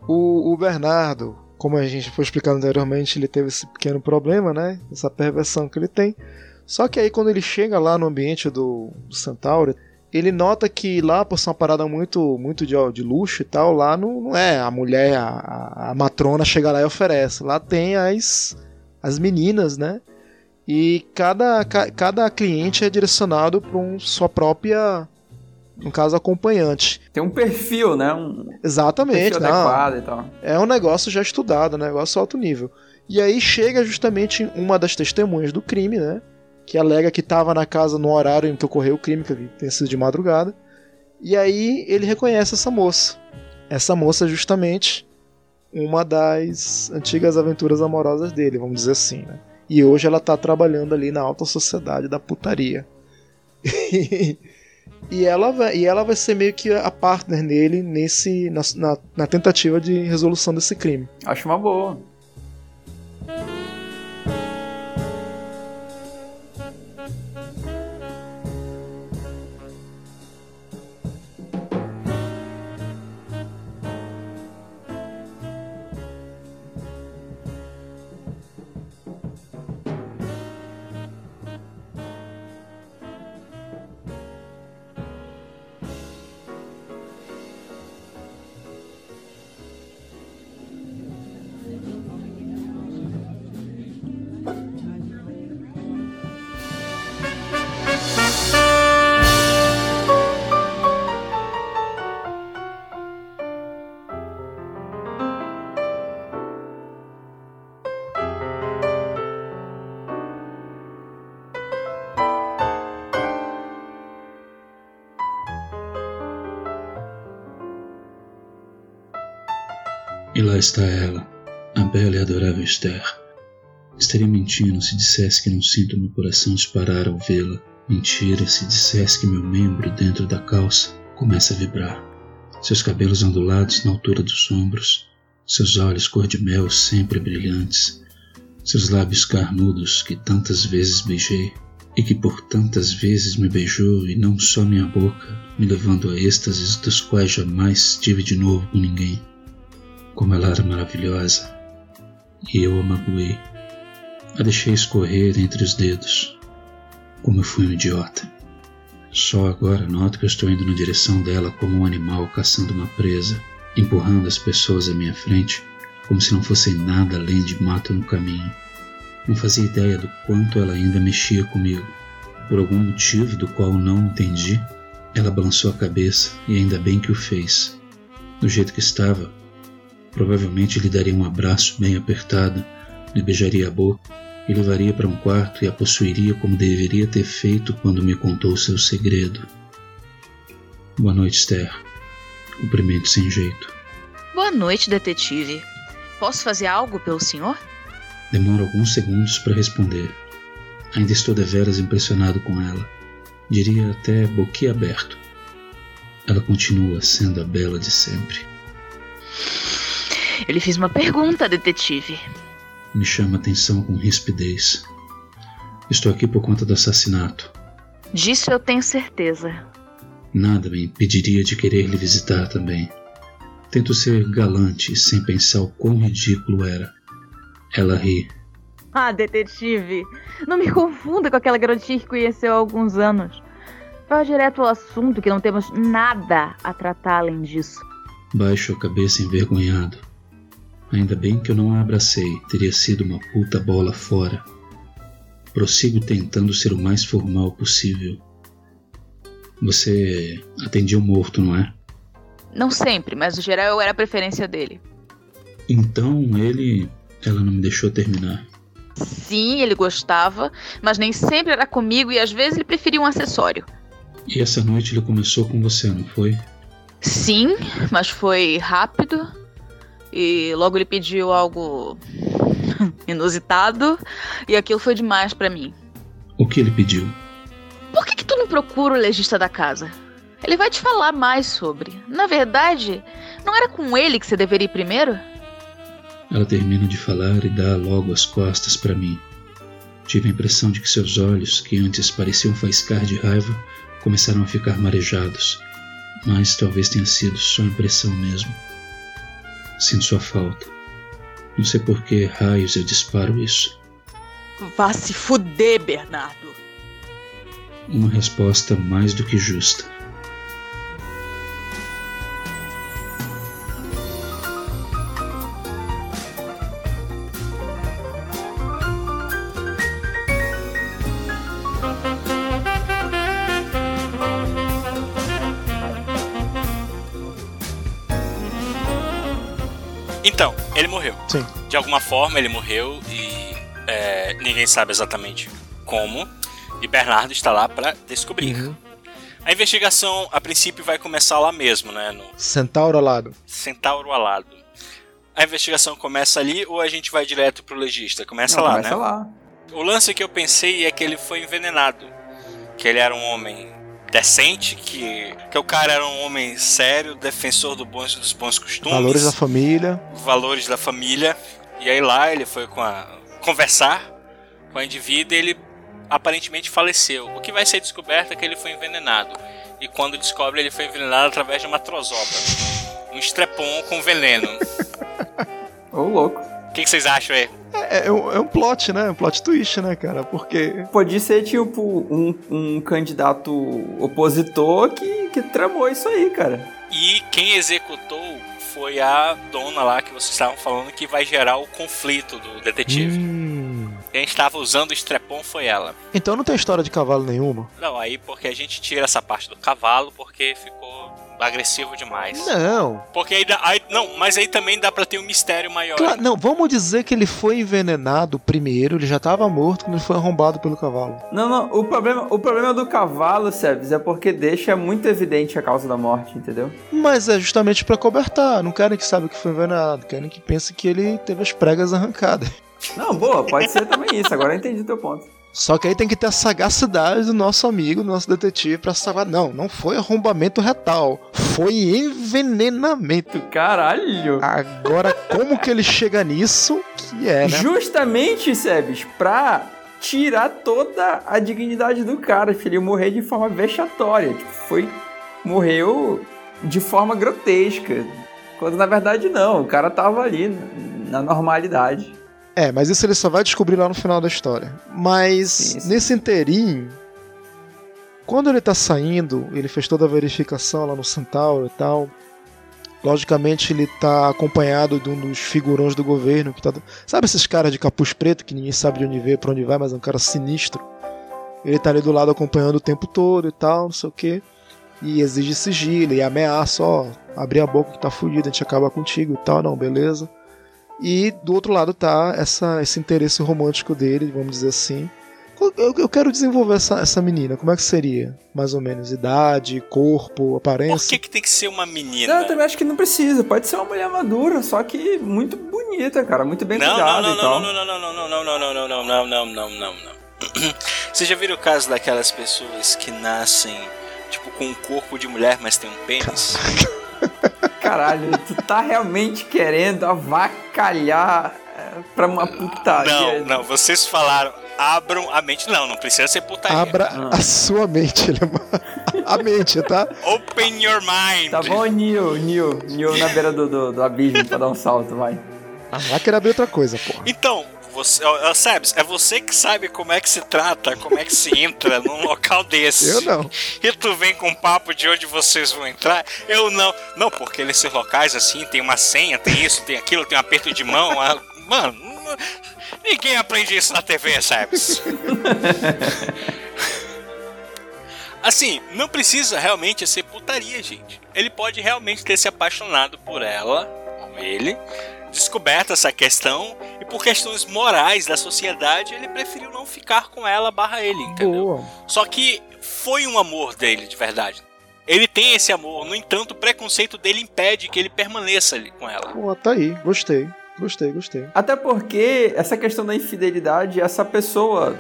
O, o Bernardo, como a gente foi explicando anteriormente, ele teve esse pequeno problema, né? Essa perversão que ele tem. Só que aí quando ele chega lá no ambiente do, do Centauro, ele nota que lá, por ser uma parada muito, muito de, de luxo e tal, lá não, não é a mulher, a, a- a matrona chega lá e oferece. Lá tem as, as meninas, né? E cada, ca- cada cliente é direcionado para um, sua própria, no caso, acompanhante. Tem um perfil, né? Um Exatamente, perfil não. adequado e tal. É um negócio já estudado, um negócio alto nível. E aí chega justamente uma das testemunhas do crime, né? Que alega que estava na casa no horário em que ocorreu o crime, que tem sido de madrugada. E aí ele reconhece essa moça. Essa moça é justamente uma das antigas aventuras amorosas dele, vamos dizer assim, né? E hoje ela tá trabalhando ali na alta sociedade da putaria. e, ela vai, e ela vai ser meio que a partner nele nesse, na, na, na tentativa de resolução desse crime. Acho uma boa. Está ela, a bela e adorável Esther. Estaria mentindo se dissesse que não sinto meu coração disparar ao vê-la. Mentira se dissesse que meu membro dentro da calça começa a vibrar. seus cabelos ondulados na altura dos ombros, seus olhos cor de mel sempre brilhantes, seus lábios carnudos que tantas vezes beijei e que por tantas vezes me beijou e não só minha boca, me levando a êxtases dos quais jamais tive de novo com ninguém. Como ela era maravilhosa, e eu a magoei. A deixei escorrer entre os dedos. Como eu fui um idiota. Só agora noto que eu estou indo na direção dela como um animal caçando uma presa, empurrando as pessoas à minha frente, como se não fossem nada além de mato no caminho. Não fazia ideia do quanto ela ainda mexia comigo. Por algum motivo do qual não entendi, ela balançou a cabeça e ainda bem que o fez. Do jeito que estava, provavelmente lhe daria um abraço bem apertado, lhe beijaria a boca e levaria para um quarto e a possuiria como deveria ter feito quando me contou seu segredo. Boa noite, Esther. Cumprimento sem jeito. Boa noite, detetive. Posso fazer algo pelo senhor? Demoro alguns segundos para responder. Ainda estou deveras impressionado com ela. Diria até boquiaberto. Ela continua sendo a bela de sempre. Eu lhe fiz uma pergunta, detetive. Me chama a atenção com rispidez. Estou aqui por conta do assassinato. Disso eu tenho certeza. Nada me impediria de querer lhe visitar também. Tento ser galante sem pensar o quão ridículo era. Ela ri. Ah, detetive, não me confunda com aquela garotinha que conheceu há alguns anos. Vá direto ao assunto que não temos nada a tratar além disso. Baixo a cabeça envergonhado. Ainda bem que eu não a abracei, teria sido uma puta bola fora. Prossigo tentando ser o mais formal possível. Você atendia o morto, não é? Não sempre, mas no geral eu era a preferência dele. Então ele. Ela não me deixou terminar. Sim, ele gostava, mas nem sempre era comigo e às vezes ele preferia um acessório. E essa noite ele começou com você, não foi? Sim, mas foi rápido. E logo ele pediu algo inusitado e aquilo foi demais para mim. O que ele pediu? Por que, que tu não procura o legista da casa? Ele vai te falar mais sobre. Na verdade, não era com ele que você deveria ir primeiro? Ela termina de falar e dá logo as costas para mim. Tive a impressão de que seus olhos, que antes pareciam faiscar de raiva, começaram a ficar marejados, mas talvez tenha sido só impressão mesmo. Sinto sua falta. Não sei por que raios eu disparo isso. Vá se fuder, Bernardo. Uma resposta mais do que justa. De alguma forma ele morreu e é, ninguém sabe exatamente como. E Bernardo está lá para descobrir. Uhum. A investigação, a princípio, vai começar lá mesmo, né? No Centauro alado. Centauro Alado. A investigação começa ali ou a gente vai direto pro legista? Começa Não, lá, começa né? lá. O lance que eu pensei é que ele foi envenenado. Que ele era um homem decente, que, que o cara era um homem sério, defensor do bons, dos bons costumes, Valores da família. valores da família. E aí lá ele foi com a, conversar com a indivídua e ele aparentemente faleceu. O que vai ser descoberto é que ele foi envenenado. E quando descobre, ele foi envenenado através de uma trozoba. Um estrepon com veneno. Ô, louco. O que, que vocês acham aí? É, é um, é um plot, né? Um plot twist, né, cara? Porque. Pode ser, tipo, um, um candidato opositor que, que tramou isso aí, cara. E quem executou foi a dona lá que vocês estavam falando que vai gerar o conflito do detetive. Hum. Quem estava usando o estrepon foi ela. Então não tem história de cavalo nenhuma? Não, aí porque a gente tira essa parte do cavalo porque ficou agressivo demais. Não. Porque aí, dá- aí não, mas aí também dá pra ter um mistério maior. Claro, não, vamos dizer que ele foi envenenado primeiro, ele já estava morto quando ele foi arrombado pelo cavalo. Não, não, o problema, o problema do cavalo, Sebs, é porque deixa muito evidente a causa da morte, entendeu? Mas é justamente pra cobertar, não querem que saiba que foi envenenado, querem que pense que ele teve as pregas arrancadas. Não, boa, pode ser também isso, agora eu entendi o teu ponto. Só que aí tem que ter a sagacidade do nosso amigo, do nosso detetive, pra saber, não, não foi arrombamento retal, foi envenenamento. Caralho! Agora, como que ele chega nisso? Que é, né? Justamente, Sebes, pra tirar toda a dignidade do cara, filho. Ele ia morrer de forma vexatória. Tipo, foi. Morreu de forma grotesca. Quando na verdade não, o cara tava ali na normalidade. É, mas isso ele só vai descobrir lá no final da história. Mas nesse inteirinho, quando ele tá saindo, ele fez toda a verificação lá no Centauro e tal. Logicamente ele tá acompanhado de um dos figurões do governo que tá. Sabe esses caras de capuz preto que ninguém sabe de onde veio, pra onde vai, mas é um cara sinistro. Ele tá ali do lado acompanhando o tempo todo e tal, não sei o que. E exige sigilo e ameaça, ó, abrir a boca que tá fudido, a gente acaba contigo e tal, não, beleza. E do outro lado tá essa, esse interesse romântico dele, vamos dizer assim. Eu, eu quero desenvolver essa, essa menina. Como é que seria? Mais ou menos. Idade, corpo, Por aparência. que, que tem que ser uma menina? Não, eu também acho que não precisa. Pode ser uma mulher madura, só que muito bonita, cara. Muito bem Não, não, cuidada não, e tal. não, não, não, não, não, não, não, não, não, não, não, não, não, não, não. Você já viram o caso daquelas pessoas que nascem, tipo, com um corpo de mulher, mas tem um pênis? Caralho, tu tá realmente querendo avacalhar é, pra uma putaria. Não, não, vocês falaram, abram a mente. Não, não precisa ser putaria. Abra Ah. a sua mente, Alemão. A mente, tá? Open your mind. Tá bom, Nil, Nil, Nil na beira do, do, do abismo pra dar um salto, vai. Ah, vai querer abrir outra coisa, porra. Então, você, ó, Sebs, é você que sabe como é que se trata, como é que se entra num local desse. Eu não. E tu vem com um papo de onde vocês vão entrar? Eu não. Não, porque nesses locais assim tem uma senha, tem isso, tem aquilo, tem um aperto de mão. Mano, ninguém aprende isso na TV, Sebs. Assim, não precisa realmente ser putaria, gente. Ele pode realmente ter se apaixonado por ela, ou ele, descoberto essa questão, e por questões morais da sociedade, ele preferiu não ficar com ela barra ele, entendeu? Boa. Só que foi um amor dele, de verdade. Ele tem esse amor, no entanto, o preconceito dele impede que ele permaneça ali com ela. Pô, tá aí. Gostei. Gostei, gostei. Até porque essa questão da infidelidade, essa pessoa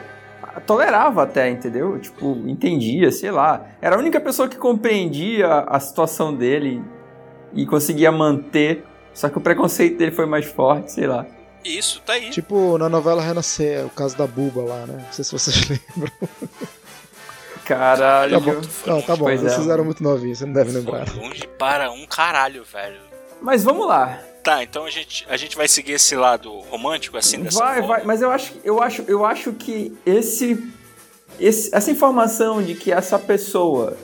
tolerava até, entendeu? Tipo, entendia, sei lá. Era a única pessoa que compreendia a situação dele e conseguia manter. Só que o preconceito dele foi mais forte, sei lá. Isso, tá aí. Tipo na novela Renascer, o caso da Buba lá, né? Não sei se vocês lembram. Caralho. Tá bom. Não, tá bom. Pois Vocês é. eram muito novinhos, você não deve lembrar. Foi longe para um caralho, velho. Mas vamos lá. Tá, então a gente, a gente vai seguir esse lado romântico, assim, dessa Vai, forma? vai, mas eu acho, eu acho, eu acho que esse, esse- essa informação de que essa pessoa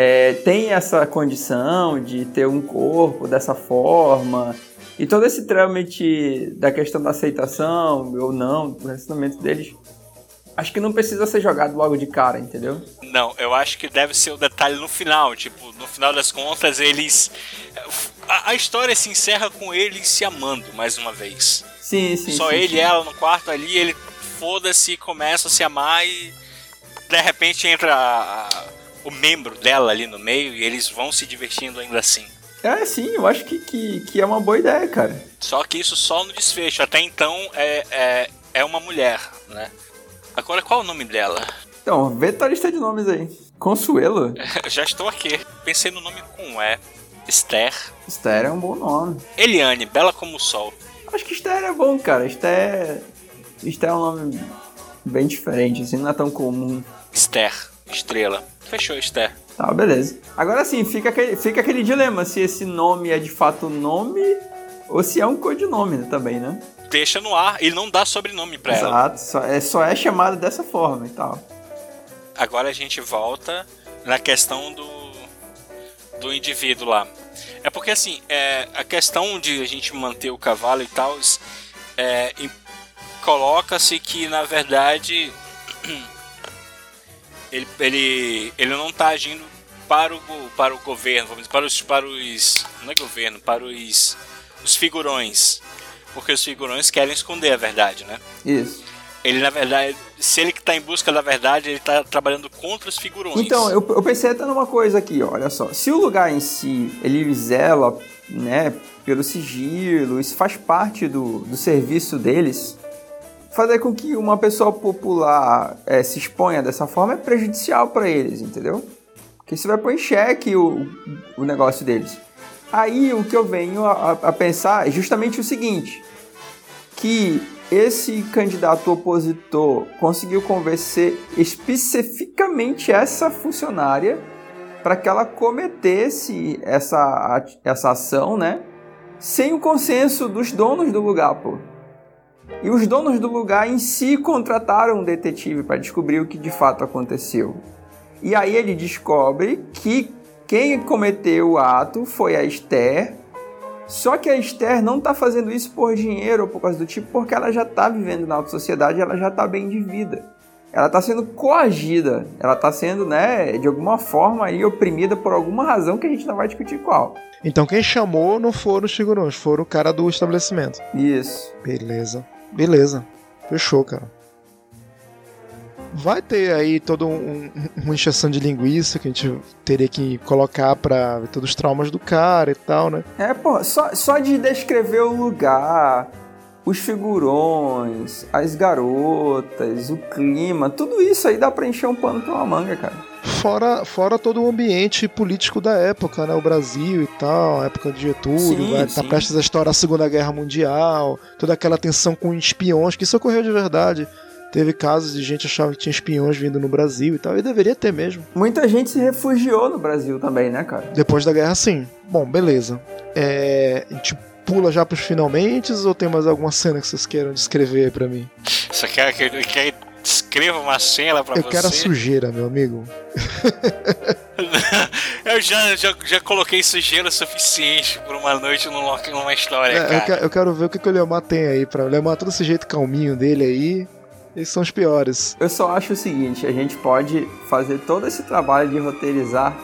é, tem essa condição de ter um corpo dessa forma e todo esse trâmite da questão da aceitação ou não do relacionamento deles, acho que não precisa ser jogado logo de cara, entendeu? Não, eu acho que deve ser o detalhe no final. Tipo, no final das contas, eles. A, a história se encerra com eles se amando mais uma vez. Sim, sim. Só sim, ele e ela no quarto ali, ele foda-se, começa a se amar e de repente entra a- o membro dela ali no meio e eles vão se divertindo ainda assim. É, sim, eu acho que, que, que é uma boa ideia, cara. Só que isso só no desfecho. Até então é, é, é uma mulher, né? Agora qual é o nome dela? Então, vê tua lista de nomes aí. Consuelo? Já estou aqui. Pensei no nome com E. Esther. Esther é um bom nome. Eliane, bela como o sol. Acho que Esther é bom, cara. Esther. Esther é um nome bem diferente, assim, não é tão comum. Esther, estrela. Fechou, Esther. Tá, beleza. Agora sim, fica aquele, fica aquele dilema se esse nome é de fato nome ou se é um codinome também, né? Deixa no ar e não dá sobrenome pra ela. Exato, só é, só é chamado dessa forma e tal. Agora a gente volta na questão do, do indivíduo lá. É porque assim, é, a questão de a gente manter o cavalo e tal, é, coloca-se que na verdade ele, ele, ele não está agindo para o, para o governo, vamos dizer, para os, para os. Não é governo, para os, os figurões. Porque os figurões querem esconder a verdade, né? Isso. Ele, na verdade, se ele que tá em busca da verdade, ele tá trabalhando contra os figurões. Então, eu, eu pensei até numa coisa aqui, ó, olha só. Se o lugar em si, ele zela, né, pelo sigilo, isso faz parte do, do serviço deles, fazer com que uma pessoa popular eh, se exponha dessa forma é prejudicial para eles, entendeu? Que isso vai pôr em xeque o, o negócio deles. Aí o que eu venho a, a pensar é justamente o seguinte: que esse candidato opositor conseguiu convencer especificamente essa funcionária para que ela cometesse essa, essa ação, né? Sem o consenso dos donos do lugar, pô. E os donos do lugar em si contrataram um detetive para descobrir o que de fato aconteceu. E aí ele descobre que quem cometeu o ato foi a Esther. Só que a Esther não está fazendo isso por dinheiro ou por causa do tipo, porque ela já está vivendo na alta sociedade, ela já está bem de vida. Ela está sendo coagida, ela está sendo, né, de alguma forma aí oprimida por alguma razão que a gente não vai discutir qual. Então quem chamou não foram os figurões, foram o cara do estabelecimento. Isso. Beleza. Beleza. Fechou, cara. Vai ter aí toda um, uma encheção de linguiça que a gente teria que colocar pra ver todos os traumas do cara e tal, né? É, pô, só, só de descrever o lugar, os figurões, as garotas, o clima, tudo isso aí dá pra encher um pano pra uma manga, cara. Fora, fora todo o ambiente político da época, né? O Brasil e tal, a época de Getúlio, Sim, vai tá sim. prestes a estourar a Segunda Guerra Mundial, toda aquela tensão com espiões, que isso ocorreu de verdade. Teve casos de gente achava que tinha espiões vindo no Brasil e tal, e deveria ter mesmo. Muita gente se refugiou no Brasil também, né, cara? Depois da guerra, sim. Bom, beleza. É, a gente pula já pros finalmente ou tem mais alguma cena que vocês queiram descrever aí pra mim? Você quer quer que escreva uma cena pra Eu você? quero a sujeira, meu amigo. eu já, já, já coloquei sujeira suficiente por uma noite num numa história, É, eu, cara. quero, eu quero ver o que, que o Leomar tem aí pra. O Leomar, todo esse jeito calminho dele aí. Eles são os piores. Eu só acho o seguinte, a gente pode fazer todo esse trabalho de roteirizar,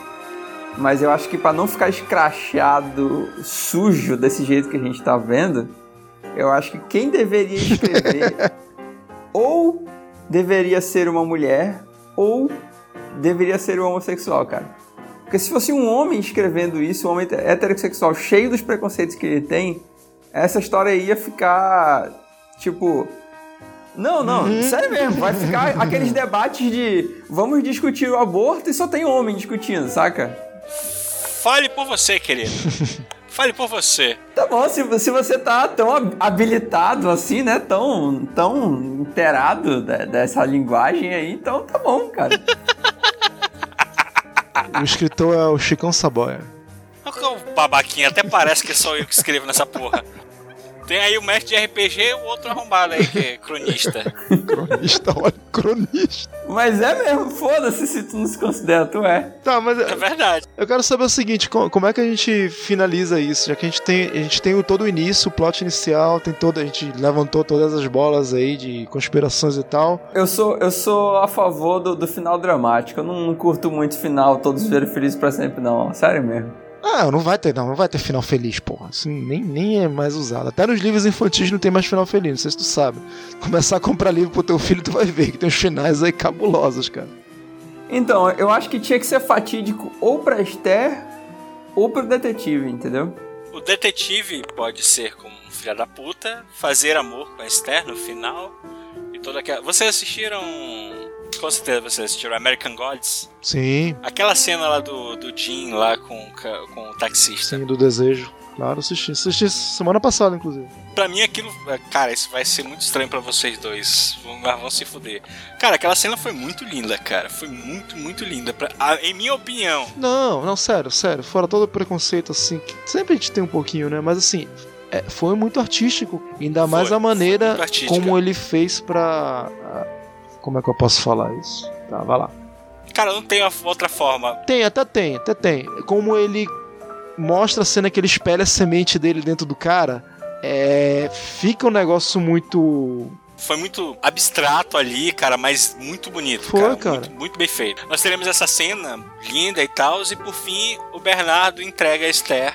mas eu acho que pra não ficar escrachado, sujo desse jeito que a gente tá vendo, eu acho que quem deveria escrever ou deveria ser uma mulher ou deveria ser um homossexual, cara. Porque se fosse um homem escrevendo isso, um homem heterossexual cheio dos preconceitos que ele tem, essa história ia ficar tipo não, não, sério mesmo, vai ficar aqueles debates de vamos discutir o aborto e só tem homem discutindo, saca? Fale por você, querido. Fale por você. Tá bom, se, se você tá tão hab- habilitado assim, né, tão, tão inteirado de- dessa linguagem aí, então tá bom, cara. O escritor é o Chicão Saboia. O babaquinho, até parece que é só eu que escrevo nessa porra. Tem aí o mestre de RPG e o outro arrombado aí, que é cronista. Cronista, olha, cronista. Mas é mesmo, foda-se se tu não se considera, tu é. Tá, mas É verdade. eu quero saber o seguinte: co- como é que a gente finaliza isso? Já que a gente tem, a gente tem o, todo o início, o plot inicial, tem todo, a gente levantou todas as bolas aí de conspirações e tal. Eu sou, eu sou a favor do, do final dramático, eu não, não curto muito final, todos viveram felizes pra sempre, não, sério mesmo. Ah, não vai ter, não, não vai ter final feliz, porra. Assim, nem, nem é mais usado. Até nos livros infantis não tem mais final feliz, não sei se tu sabe. Começar a comprar livro pro teu filho, tu vai ver que tem uns finais aí cabulosos, cara. Então, eu acho que tinha que ser fatídico ou pra Esther ou pro detetive, entendeu? O detetive pode ser como um filho da puta, fazer amor com a Esther no final. E toda aquela. Vocês assistiram. Com certeza vocês assistiram American Gods? Sim, Aquela cena lá do, do Jim lá com, com o taxista. sim, do desejo. Claro, assisti. Assisti semana passada, inclusive. Pra mim aquilo. é, Cara, isso vai ser muito estranho pra vocês dois. Vão, vão se fuder. Cara, aquela cena foi muito linda, cara. Foi muito, muito linda. Pra- a- em minha opinião. Não, não, sério, sério. Fora todo o preconceito, assim, que sempre a gente tem um pouquinho, né? Mas assim, é, foi muito artístico. Ainda mais Foi, a maneira como ele fez pra. Como é que eu posso falar isso? Tá, vai lá. Cara, não tem outra forma. Tem, até tem, até tem. Como ele mostra a cena que ele espelha a semente dele dentro do cara, é, fica um negócio muito. Foi muito abstrato ali, cara, mas muito bonito. Foi, cara. cara. Muito, muito bem feito. Nós teremos essa cena linda e tal, e por fim o Bernardo entrega a Esther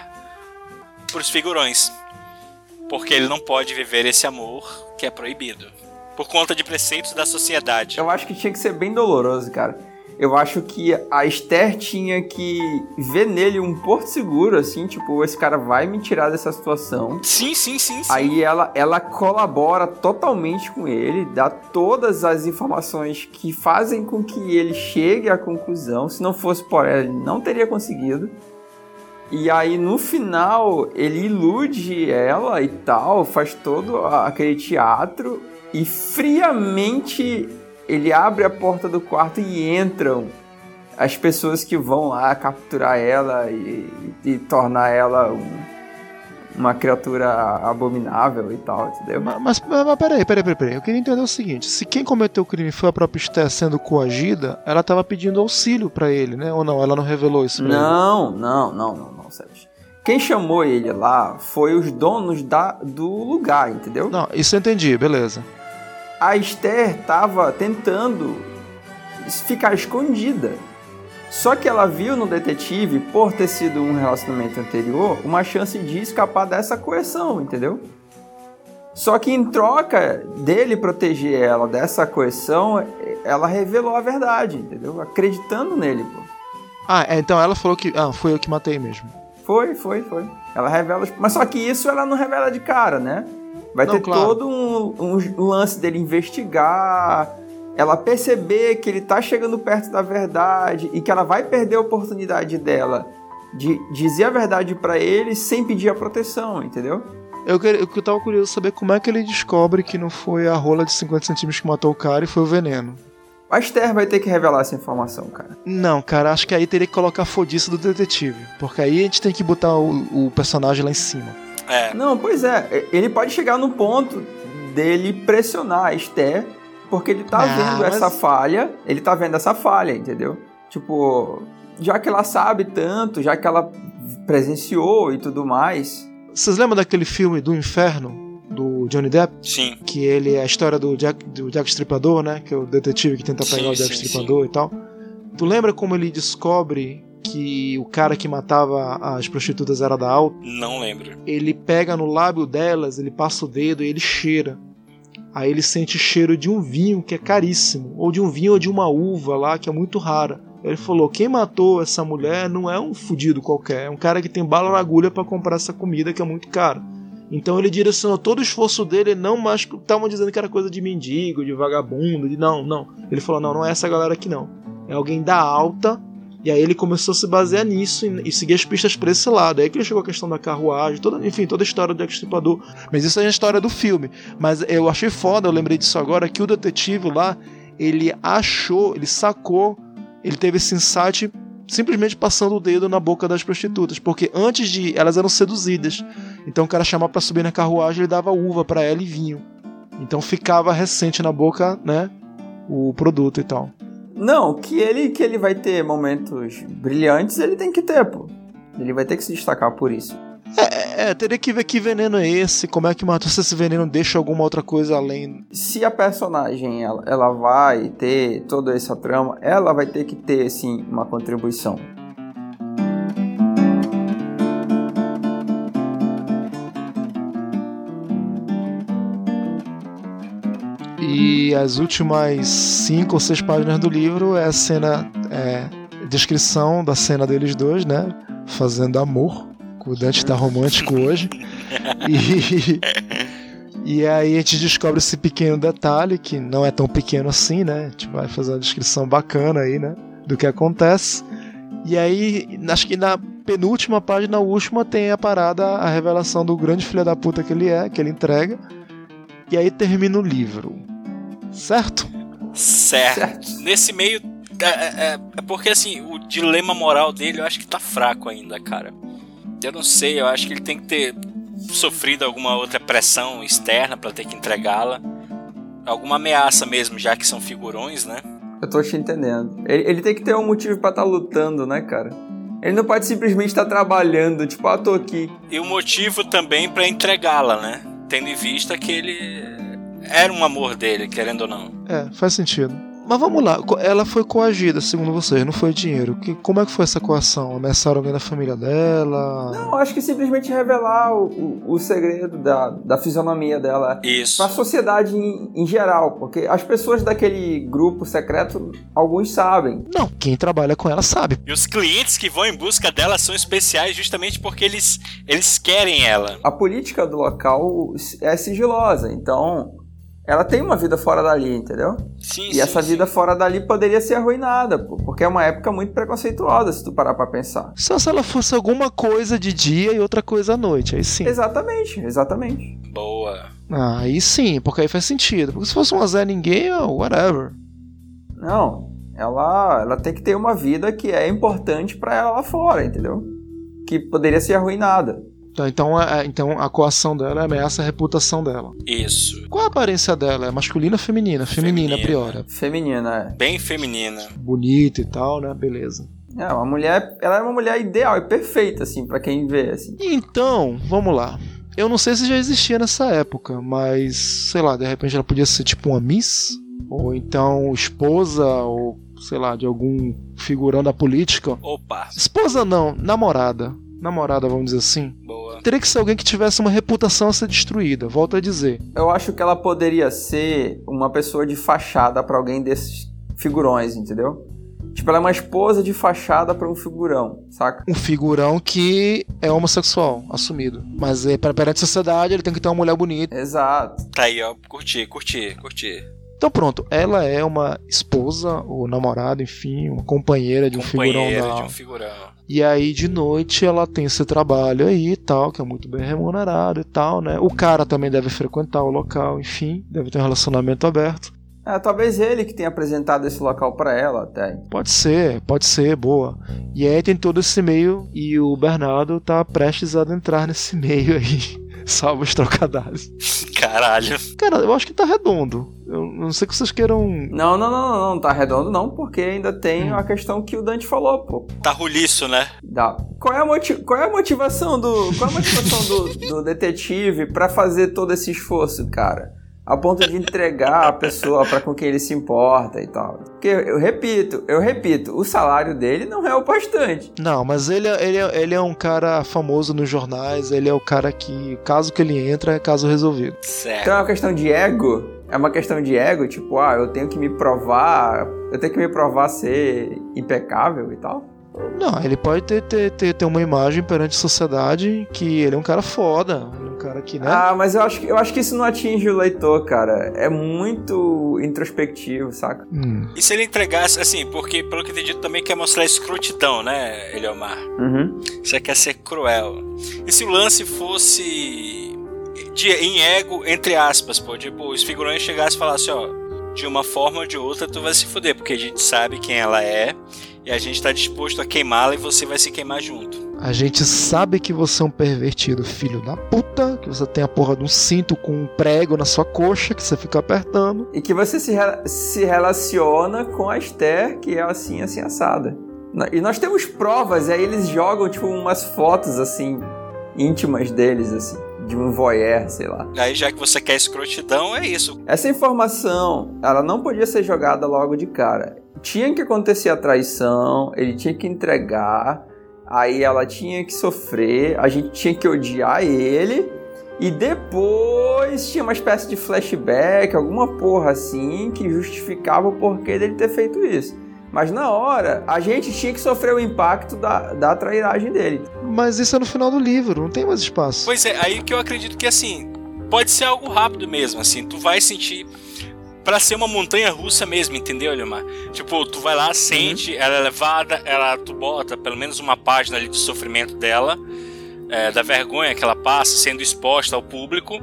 pros figurões. Porque ele não pode viver esse amor que é proibido. Por conta de preceitos da sociedade. Eu acho que tinha que ser bem doloroso, cara. eu acho que a Esther tinha que ver nele um porto seguro, assim, tipo, esse cara vai me tirar dessa situação. Sim, sim, sim. sim. Aí ela, ela colabora totalmente com ele, dá todas as informações que fazem com que ele chegue à conclusão. Se não fosse por ela, ele não teria conseguido. E aí no final ele ilude ela e tal, faz todo aquele teatro e friamente ele abre a porta do quarto e entram as pessoas que vão lá capturar ela e, e tornar ela um, uma criatura abominável e tal, entendeu? Mas, mas, mas peraí, peraí, peraí, peraí. Eu queria entender o seguinte: se quem cometeu o crime foi a própria Esther sendo coagida, ela tava pedindo auxílio para ele, né? Ou não? Ela não revelou isso pra não, ele? Não, não, não, não, Sérgio. Quem chamou ele lá foi os donos da, do lugar, entendeu? Não, isso eu entendi, beleza. A Esther tava tentando ficar escondida. Só que ela viu no detetive, por ter sido um relacionamento anterior, uma chance de escapar dessa coerção, entendeu? Só que em troca dele proteger ela dessa coerção, ela revelou a verdade, entendeu? Acreditando nele, pô. Ah, é, então ela falou que. Ah, foi eu que matei mesmo. Foi, foi, foi. Ela revela. Mas só que isso ela não revela de cara, né? Vai não, ter claro. todo um, um, lance dele investigar, ela perceber que ele tá chegando perto da verdade e que ela vai perder a oportunidade dela de dizer a verdade para ele sem pedir a proteção, entendeu? Eu, eu, eu tava curioso saber como é que ele descobre que não foi a rola de 50 centímetros que matou o cara e foi o veneno. A Esther vai ter que revelar essa informação, cara. Não, cara, acho que aí teria que colocar a fodice do detetive. Porque aí a gente tem que botar o, o personagem lá em cima. É. Não, pois é. Ele pode chegar no ponto dele pressionar a Esther, porque ele tá ah, vendo mas... essa falha. Ele tá vendo essa falha, entendeu? Tipo, já que ela sabe tanto, já que ela presenciou e tudo mais. Vocês lembram daquele filme do Inferno? Do Johnny Depp? Sim. Que ele é a história do Jack, do Jack Stripador, né? Que é o detetive que tenta pegar sim, o Jack sim, Stripador sim. e tal. Tu lembra como ele descobre que o cara que matava as prostitutas era da alta. Não lembro. Ele pega no lábio delas, ele passa o dedo e ele cheira. Aí ele sente cheiro de um vinho que é caríssimo, ou de um vinho ou de uma uva lá que é muito rara. Ele falou: quem matou essa mulher não é um fudido qualquer, é um cara que tem bala na agulha para comprar essa comida que é muito cara. Então ele direcionou todo o esforço dele, não mais estavam dizendo que era coisa de mendigo, de vagabundo, de não, não. Ele falou: não, não é essa galera aqui não. É alguém da alta e aí ele começou a se basear nisso e, e seguir as pistas para esse lado. Aí que ele chegou a questão da carruagem, toda, enfim, toda a história do Extirpador. Mas isso é a história do filme. Mas eu achei foda, eu lembrei disso agora, que o detetive lá, ele achou, ele sacou, ele teve esse insight simplesmente passando o dedo na boca das prostitutas, porque antes de elas eram seduzidas. Então o cara chamava para subir na carruagem, ele dava uva para ela e vinho. Então ficava recente na boca, né, o produto e tal. Não, que ele que ele vai ter momentos brilhantes, ele tem que ter, pô. Ele vai ter que se destacar por isso. É, é, teria que ver que veneno é esse, como é que matou se esse veneno deixa alguma outra coisa além. Se a personagem ela, ela vai ter toda essa trama, ela vai ter que ter sim uma contribuição. E as últimas cinco ou seis páginas do livro é a cena, é, descrição da cena deles dois, né? Fazendo amor. O Dante tá romântico hoje. E, e aí a gente descobre esse pequeno detalhe, que não é tão pequeno assim, né? A gente vai fazer uma descrição bacana aí, né? Do que acontece. E aí, acho que na penúltima página, a última, tem a parada, a revelação do grande filho da puta que ele é, que ele entrega. E aí termina o livro. Certo? Certo. certo. Nesse meio. É, é, é, porque assim, o dilema moral dele eu acho que tá fraco ainda, cara. Eu não sei, eu acho que ele tem que ter sofrido alguma outra pressão externa para ter que entregá-la. Alguma ameaça mesmo, já que são figurões, né? Eu tô te entendendo. Ele, ele tem que ter um motivo para estar tá lutando, né, cara? Ele não pode simplesmente estar tá trabalhando, tipo, ah, tô aqui. E o motivo também para entregá-la, né? Tendo em vista que ele era um amor dele, querendo ou não. É, faz sentido. Mas vamos lá, ela foi coagida, segundo vocês, não foi dinheiro. Que, como é que foi essa coação? Ameaçaram alguém da família dela? Não, acho que simplesmente revelar o, o, o segredo da, da fisionomia dela Isso. pra sociedade em, em geral, porque as pessoas daquele grupo secreto, alguns sabem. Não, quem trabalha com ela sabe. E os clientes que vão em busca dela são especiais justamente porque eles, eles querem ela. A política do local é sigilosa, então ela tem uma vida fora dali, entendeu? Sim, E sim, essa sim. vida fora dali poderia ser arruinada, pô, porque é uma época muito preconceituosa, se tu parar pra pensar. Só se ela fosse alguma coisa de dia e outra coisa à noite, aí sim. Exatamente, exatamente. Boa. Ah, aí sim, porque aí faz sentido. Porque se fosse um Zé Ninguém, oh, whatever. Não, ela, ela tem que ter uma vida que é importante pra ela lá fora, entendeu? Que poderia ser arruinada. Tá, então, a, então a coação dela ameaça a reputação dela. Isso. Qual a aparência dela? É masculina ou feminina? Feminina, a Feminina. priori. Feminina, Bem feminina. Bonita e tal, né? Beleza. é. É, uma mulher, ela é uma mulher ideal e perfeita, assim, pra quem vê, assim. Então, vamos lá. Eu não sei se já existia nessa época, mas sei lá, de repente ela podia ser tipo uma Miss, ou então esposa, ou sei lá, de algum figurão da política. Opa. Esposa não, namorada. Namorada, vamos dizer assim. Boa. Teria que ser alguém que tivesse uma reputação a ser destruída, volto a dizer. Eu acho que ela poderia ser uma pessoa de fachada pra alguém desses figurões, entendeu? Tipo, ela é uma esposa de fachada pra um figurão, saca? Um figurão que é homossexual, assumido. Mas é, pra- perante a sociedade ele tem que ter uma mulher bonita. Exato. Tá aí, ó. Curti, curti, curti. Então pronto, ela é uma esposa ou namorada, enfim, uma companheira de um figurão Companheira de um figurão. E aí de noite ela tem esse trabalho aí e tal, que é muito bem remunerado e tal, né? O cara também deve frequentar o local, enfim, deve ter um relacionamento aberto. É, talvez ele que tenha apresentado esse local pra ela até. Pode ser, pode ser, boa. E aí tem todo esse meio e o Bernardo tá prestes a adentrar nesse meio aí. Salva os trocadilhos. Caralho. Cara, eu acho que tá redondo. Eu não sei que vocês queiram. Não, não, não, não, não tá redondo não, porque ainda tem Hum. a questão que o Dante falou, pô. Tá ruliço, né? Dá. Qual é a, moti- qual é a motivação do. Qual é a motivação do, do detetive pra fazer todo esse esforço, cara? A ponto de entregar a pessoa pra com quem ele se importa e tal. Porque eu repito, eu repito, o salário dele não é o bastante. Não, mas ele, é- ele, é- ele é um cara famoso nos jornais, ele é o cara que, caso que ele entra, é caso resolvido. Certo. Então é uma questão de ego. É uma questão de ego, tipo, ah, eu tenho que me provar, eu tenho que me provar ser impecável e tal. Não, ele pode ter, ter, ter, ter uma imagem perante a sociedade que ele é um cara foda, é um cara que, né? Ah, mas eu acho, que- eu acho que isso não atinge o leitor, cara. É muito introspectivo, saca? Hum. E se ele entregasse, assim, porque pelo que eu entendi, também quer mostrar escrotidão, né, Eliomar? Uhum. Você quer ser cruel. E se o lance fosse de, em ego, entre aspas, pô, tipo, os figurões chegassem e falassem, ó, de uma forma ou de outra tu vai se fuder, porque a gente sabe quem ela é e a gente tá disposto a queimá-la e você vai se queimar junto. A gente sabe que você é um pervertido filho da puta, que você tem a porra de um cinto com um prego na sua coxa que você fica apertando. E que você se, re- se relaciona com a Esther, que é assim, assim, assada. E nós temos provas, e aí eles jogam, tipo, umas fotos, assim, íntimas deles, assim, de um voyeur, sei lá. Aí já que você quer escrotidão, é isso. Essa informação, ela não podia ser jogada logo de cara. Tinha que acontecer a traição, ele tinha que entregar, aí ela tinha que sofrer, a gente tinha que odiar ele, e depois tinha uma espécie de flashback, alguma porra assim, que justificava o porquê dele ter feito isso. Mas na hora, a gente tinha que sofrer o impacto da, da trairagem dele. Mas isso é no final do livro, não tem mais espaço. Pois é, aí que eu acredito que assim, pode ser algo rápido mesmo, assim, tu vai sentir Pra ser uma montanha russa mesmo, entendeu, Eliomar? Tipo, tu vai lá, sente, ela é levada, ela tu bota pelo menos uma página ali do sofrimento dela, é, da vergonha que ela passa, sendo exposta ao público.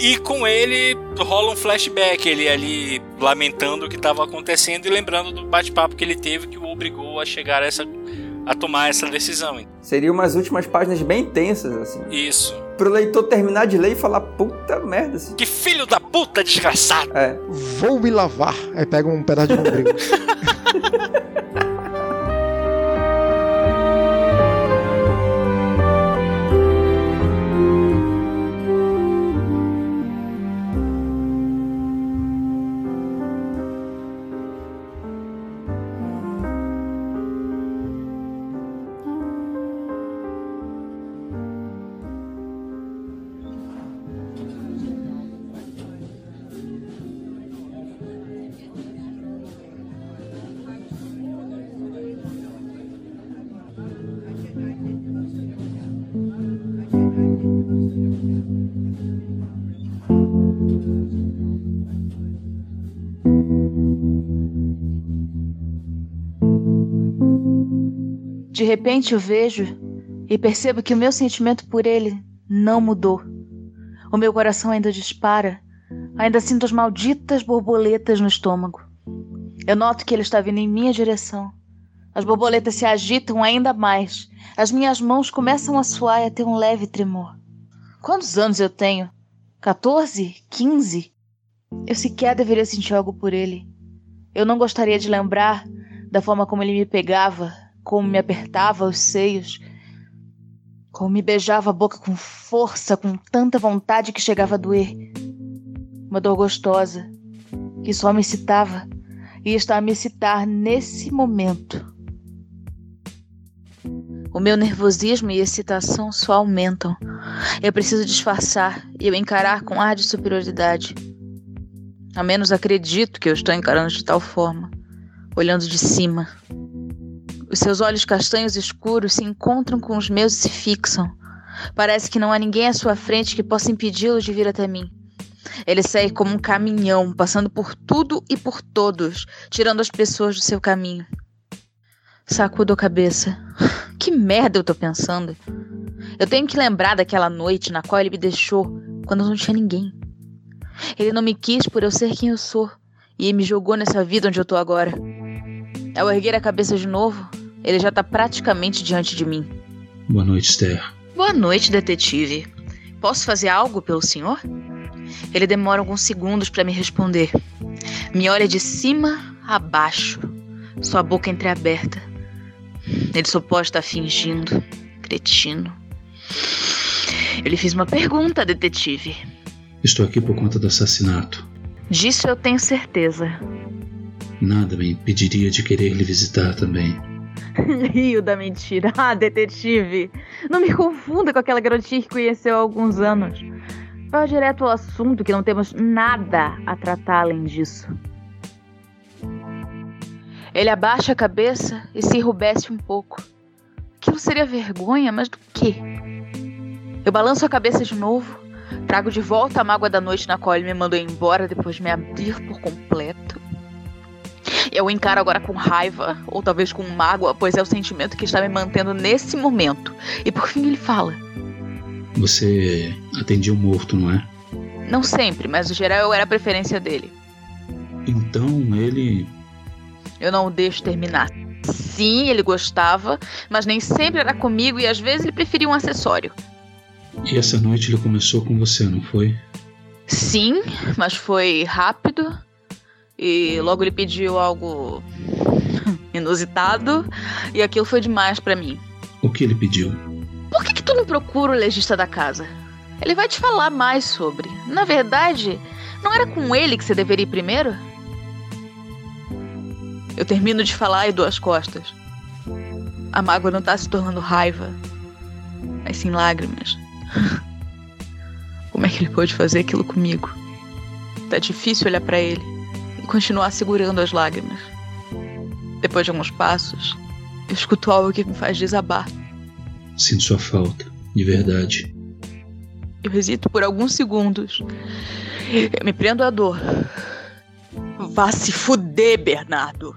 E com ele rola um flashback, ele ali lamentando o que estava acontecendo e lembrando do bate-papo que ele teve que o obrigou a chegar a, essa, a tomar essa decisão. Seriam umas últimas páginas bem tensas, assim. Isso. Pro leitor terminar de ler e falar, puta merda, assim. Que filho da puta desgraçado! É. Vou me lavar. Aí pega um pedaço de bombril. De repente eu vejo e percebo que o meu sentimento por ele não mudou. O meu coração ainda dispara, ainda sinto as malditas borboletas no estômago. Eu noto que ele está vindo em minha direção. As borboletas se agitam ainda mais. As minhas mãos começam a suar e a ter um leve tremor. Quantos anos eu tenho? 14? 15? Eu sequer deveria sentir algo por ele. Eu não gostaria de lembrar da forma como ele me pegava, como me apertava os seios, como me beijava a boca com força, com tanta vontade que chegava a doer. Uma dor gostosa, que só me excitava e está a me excitar nesse momento. O meu nervosismo e excitação só aumentam. Eu preciso disfarçar e eu encarar com ar de superioridade. Ao menos acredito que eu estou encarando de tal forma, olhando de cima. Os seus olhos castanhos escuros se encontram com os meus e se fixam. Parece que não há ninguém à sua frente que possa impedi-lo de vir até mim. Ele segue como um caminhão, passando por tudo e por todos, tirando as pessoas do seu caminho. Sacudo a cabeça. Que merda eu tô pensando? Eu tenho que lembrar daquela noite na qual ele me deixou, quando não tinha ninguém. Ele não me quis por eu ser quem eu sou, e me jogou nessa vida onde eu tô agora. Ao erguer a cabeça de novo, ele já tá praticamente diante de mim. Boa noite, Esther. Boa noite, detetive. Posso fazer algo pelo senhor? Ele demora alguns segundos para me responder. Me olha de cima a baixo, sua boca entreaberta. Ele só pode estar fingindo. Cretino. Eu lhe fiz uma pergunta, detetive. Estou aqui por conta do assassinato. Disso eu tenho certeza. Nada me impediria de querer lhe visitar também. Rio da mentira. Ah, detetive. Não me confunda com aquela garotinha que conheceu há alguns anos. Vá direto ao assunto que não temos nada a tratar além disso. Ele abaixa a cabeça e se enrubesce um pouco. Aquilo seria vergonha, mas do quê? Eu balanço a cabeça de novo, trago de volta a mágoa da noite na qual ele me mandou embora depois de me abrir por completo. Eu o encaro agora com raiva, ou talvez com mágoa, pois é o sentimento que está me mantendo nesse momento. E por fim ele fala: Você atendia um morto, não é? Não sempre, mas no geral eu era a preferência dele. Então ele eu não o deixo terminar. Sim, ele gostava, mas nem sempre era comigo e às vezes ele preferia um acessório. E essa noite ele começou com você, não foi? Sim, mas foi rápido. E logo ele pediu algo inusitado e aquilo foi demais para mim. O que ele pediu? Por que, que tu não procura o legista da casa? Ele vai te falar mais sobre. Na verdade, não era com ele que você deveria ir primeiro? Eu termino de falar e dou as costas. A mágoa não tá se tornando raiva, mas sim lágrimas. Como é que ele pôde fazer aquilo comigo? Tá difícil olhar para ele continuar segurando as lágrimas. Depois de alguns passos, eu escuto algo que me faz desabar. Sinto sua falta, de verdade. Eu hesito por alguns segundos. Eu me prendo à dor. Vá se fuder, Bernardo.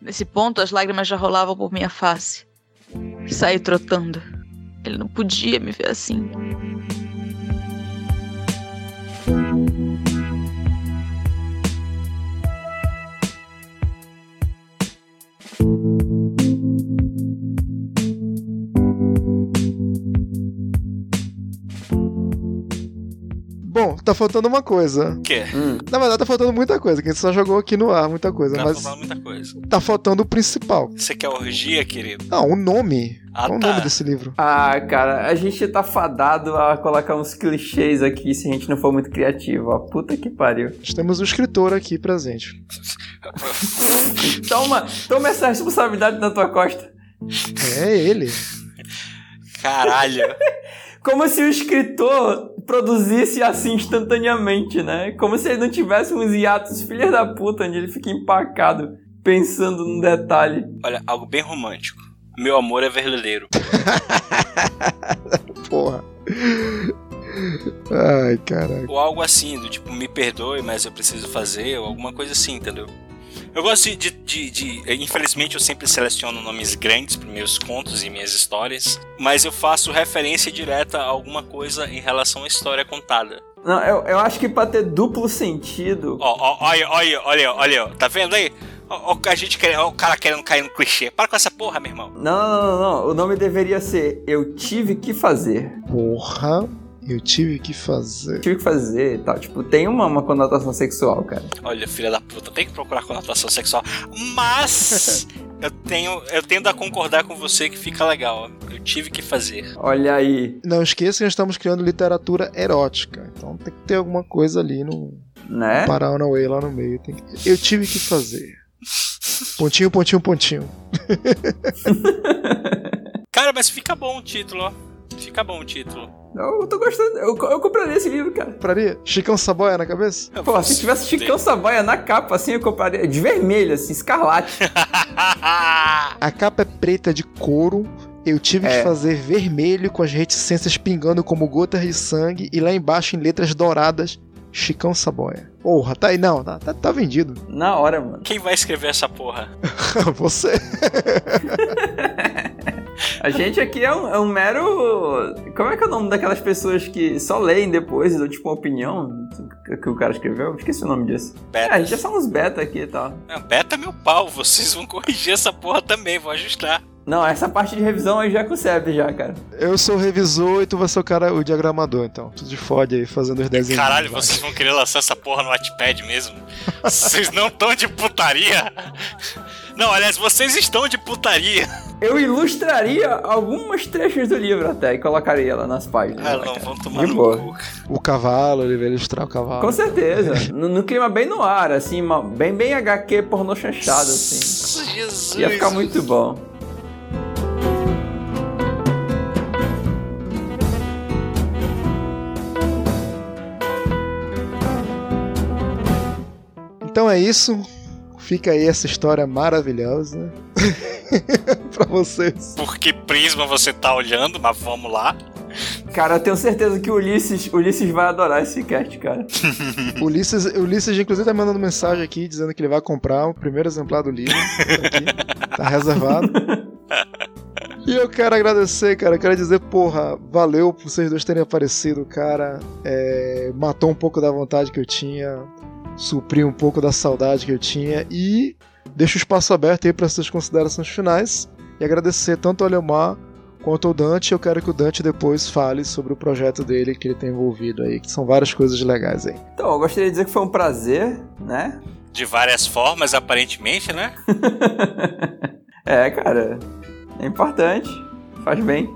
Nesse ponto, as lágrimas já rolavam por minha face. Saí trotando. Ele não podia me ver assim. Bom, tá faltando uma coisa. O quê? Hum. Na verdade, tá faltando muita coisa, que a gente só jogou aqui no ar muita coisa, Tá mas falando muita coisa. tá faltando o principal. Você quer orgia, querido? Não, o nome. Ah, Qual o tá. nome desse livro? Ah, cara, a gente tá fadado a colocar uns clichês aqui se a gente não for muito criativo, ó. Puta que pariu. Nós temos o escritor aqui presente. Toma, toma essa responsabilidade na tua costa. É ele. Caralho. Como se o escritor produzisse assim instantaneamente, né? Como se ele não tivesse uns hiatos filha da puta onde ele fica empacado pensando num detalhe. Olha, algo bem romântico. Meu amor é verdadeiro. Porra. Ai, caraca. Ou algo assim, do tipo, me perdoe, mas eu preciso fazer, ou alguma coisa assim, entendeu? Eu gosto de, de, de, Infelizmente, eu sempre seleciono nomes grandes para meus contos e minhas histórias, mas eu faço referência direta a alguma coisa em relação à história contada. Não, eu, eu acho que pra ter duplo sentido. Ó, ó, olha, olha, olha, olha, tá vendo aí? Ó, a gente quer, ó, o cara querendo cair no clichê. Para com essa porra, meu irmão. Não, não, não, não. O nome deveria ser Eu Tive Que Fazer. Porra. Eu tive que fazer. Tive que fazer e tal. Tipo, tem uma, uma conotação sexual, cara. Olha, filha da puta, tem que procurar conotação sexual. Mas eu tenho, eu tendo a concordar com você que fica legal. Eu tive que fazer. Olha aí. Não esqueça que nós estamos criando literatura erótica. Então tem que ter alguma coisa ali no. Né? Paranauê lá no meio. Tem que... Eu tive que fazer. Pontinho, pontinho, pontinho. Cara, mas fica bom o título, ó. Fica bom o título. Eu tô gostando. Eu, eu compraria esse livro, cara. Compraria? Chicão Saboia na cabeça? Pô, se tivesse Chicão Saboia na capa, assim, eu compraria. De vermelho, assim, escarlate. A capa é preta de couro. Eu tive é. que fazer vermelho com as reticências pingando como gotas de sangue e lá embaixo em letras douradas Chicão Saboia. Porra, tá aí, não, tá, tá, tá vendido. Na hora, mano. Quem vai escrever essa porra? Você. A gente aqui é um, é um, mero. Como é que é o nome daquelas pessoas que só leem depois e dão tipo uma opinião que o cara escreveu? Esqueci o nome disso. Beta. É, a gente é só uns beta aqui e tal. Não, beta é meu pau, vocês vão corrigir essa porra também, vou ajustar. Não, essa parte de revisão aí já é com o Seb já, cara. Eu sou o revisor e tu vai ser o cara, o diagramador, então. Tu de fode aí, fazendo os desenhos. Caralho, vocês vão querer lançar essa porra no Wattpad mesmo? vocês não estão de putaria? Não, aliás, vocês estão de putaria. Eu ilustraria algumas trechos do livro até e colocaria lá nas páginas. Ah, não, vão tomar no cu. O cavalo, ele vai ilustrar o cavalo. Com certeza. no, no, clima bem no ar, assim, bem, bem HQ pornô chanchado, assim. Jesus. Ia ficar muito bom. Então é isso. Fica aí essa história maravilhosa para vocês. Por que prisma você tá olhando? Mas vamos lá. Cara, eu tenho certeza que o Ulisses, Ulisses vai adorar esse cast, cara. Ulisses, Ulisses, inclusive, tá mandando mensagem aqui dizendo que ele vai comprar o primeiro exemplar do livro. Aqui, tá reservado. E eu quero agradecer, cara. Eu quero dizer, porra, valeu por vocês dois terem aparecido, cara. É, matou um pouco da vontade que eu tinha suprir um pouco da saudade que eu tinha e deixo o espaço aberto aí para suas considerações finais e agradecer tanto ao Leomar quanto ao Dante. Eu quero que o Dante depois fale sobre o projeto dele que ele tem envolvido aí, que são várias coisas legais aí. Então, eu gostaria de dizer que foi um prazer, né? De várias formas, aparentemente, né? é, cara, é importante, faz bem.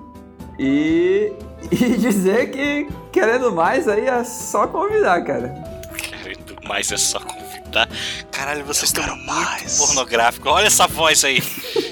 E, e dizer que, querendo mais, aí é só convidar, cara mais, é só convidar. Caralho, vocês estão muito mais. pornográfico. Olha essa voz aí.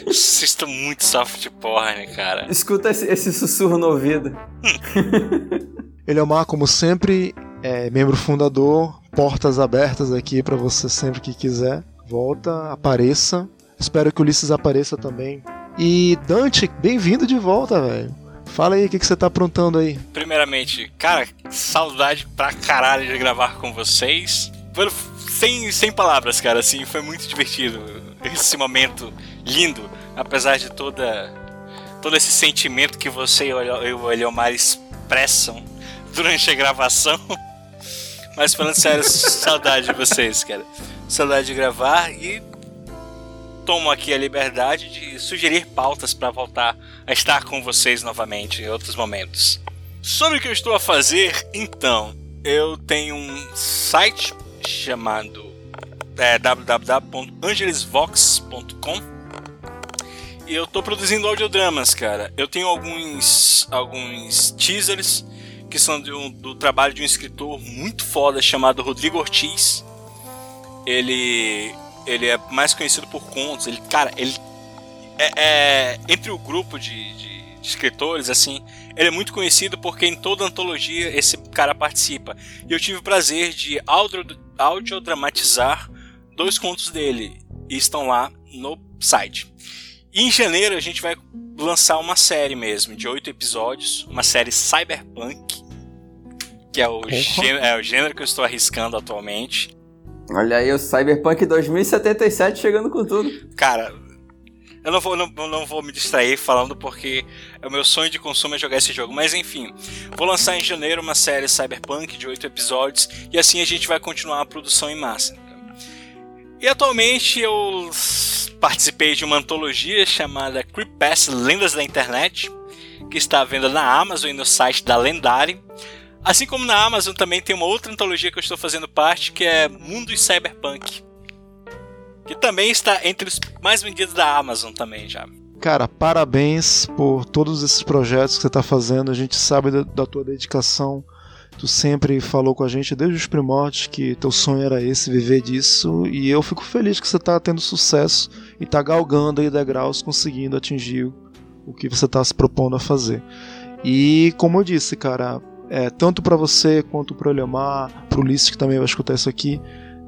vocês estão muito soft porn, cara. Escuta esse, esse sussurro no ouvido. Ele é o Mar, como sempre, é membro fundador, portas abertas aqui para você sempre que quiser. Volta, apareça. Espero que o Ulisses apareça também. E Dante, bem-vindo de volta, velho. Fala aí, o que, que você tá aprontando aí? Primeiramente, cara, saudade pra caralho de gravar com vocês sem, sem palavras, cara, assim, foi muito divertido esse momento lindo, apesar de toda todo esse sentimento que você e o Eliomar expressam durante a gravação. Mas falando sério, saudade de vocês, cara. Saudade de gravar e tomo aqui a liberdade de sugerir pautas para voltar a estar com vocês novamente em outros momentos. Sobre o que eu estou a fazer, então, eu tenho um site chamado é, www.angelesvox.com e eu tô produzindo audiodramas, cara. Eu tenho alguns alguns teasers que são do, do trabalho de um escritor muito foda chamado Rodrigo Ortiz. Ele ele é mais conhecido por contos. Ele, cara, ele é, é entre o grupo de, de, de escritores assim, ele é muito conhecido porque em toda antologia esse cara participa. E eu tive o prazer de audio, audiodramatizar dois contos dele e estão lá no site. E em janeiro a gente vai lançar uma série mesmo, de oito episódios, uma série cyberpunk, que é o, gênero, é o gênero que eu estou arriscando atualmente. Olha aí o Cyberpunk 2077 chegando com tudo. Cara, eu não vou, não, não vou me distrair falando porque o meu sonho de consumo é jogar esse jogo. Mas enfim, vou lançar em janeiro uma série Cyberpunk de oito episódios e assim a gente vai continuar a produção em massa. E atualmente eu participei de uma antologia chamada Creepypasta Lendas da Internet, que está à venda na Amazon e no site da Lendari. Assim como na Amazon também tem uma outra antologia que eu estou fazendo parte, que é Mundos Cyberpunk que também está entre os mais vendidos da Amazon também já. Cara, parabéns por todos esses projetos que você está fazendo. A gente sabe da, da, tua dedicação. Tu sempre falou com a gente desde os primórdios que teu sonho era esse, viver disso. E eu fico feliz que você está tendo sucesso e está galgando aí degraus, conseguindo atingir o que você está se propondo a fazer. E como eu disse, cara, é, tanto para você quanto para o Leomar, para o Ulisses que também vai escutar isso aqui,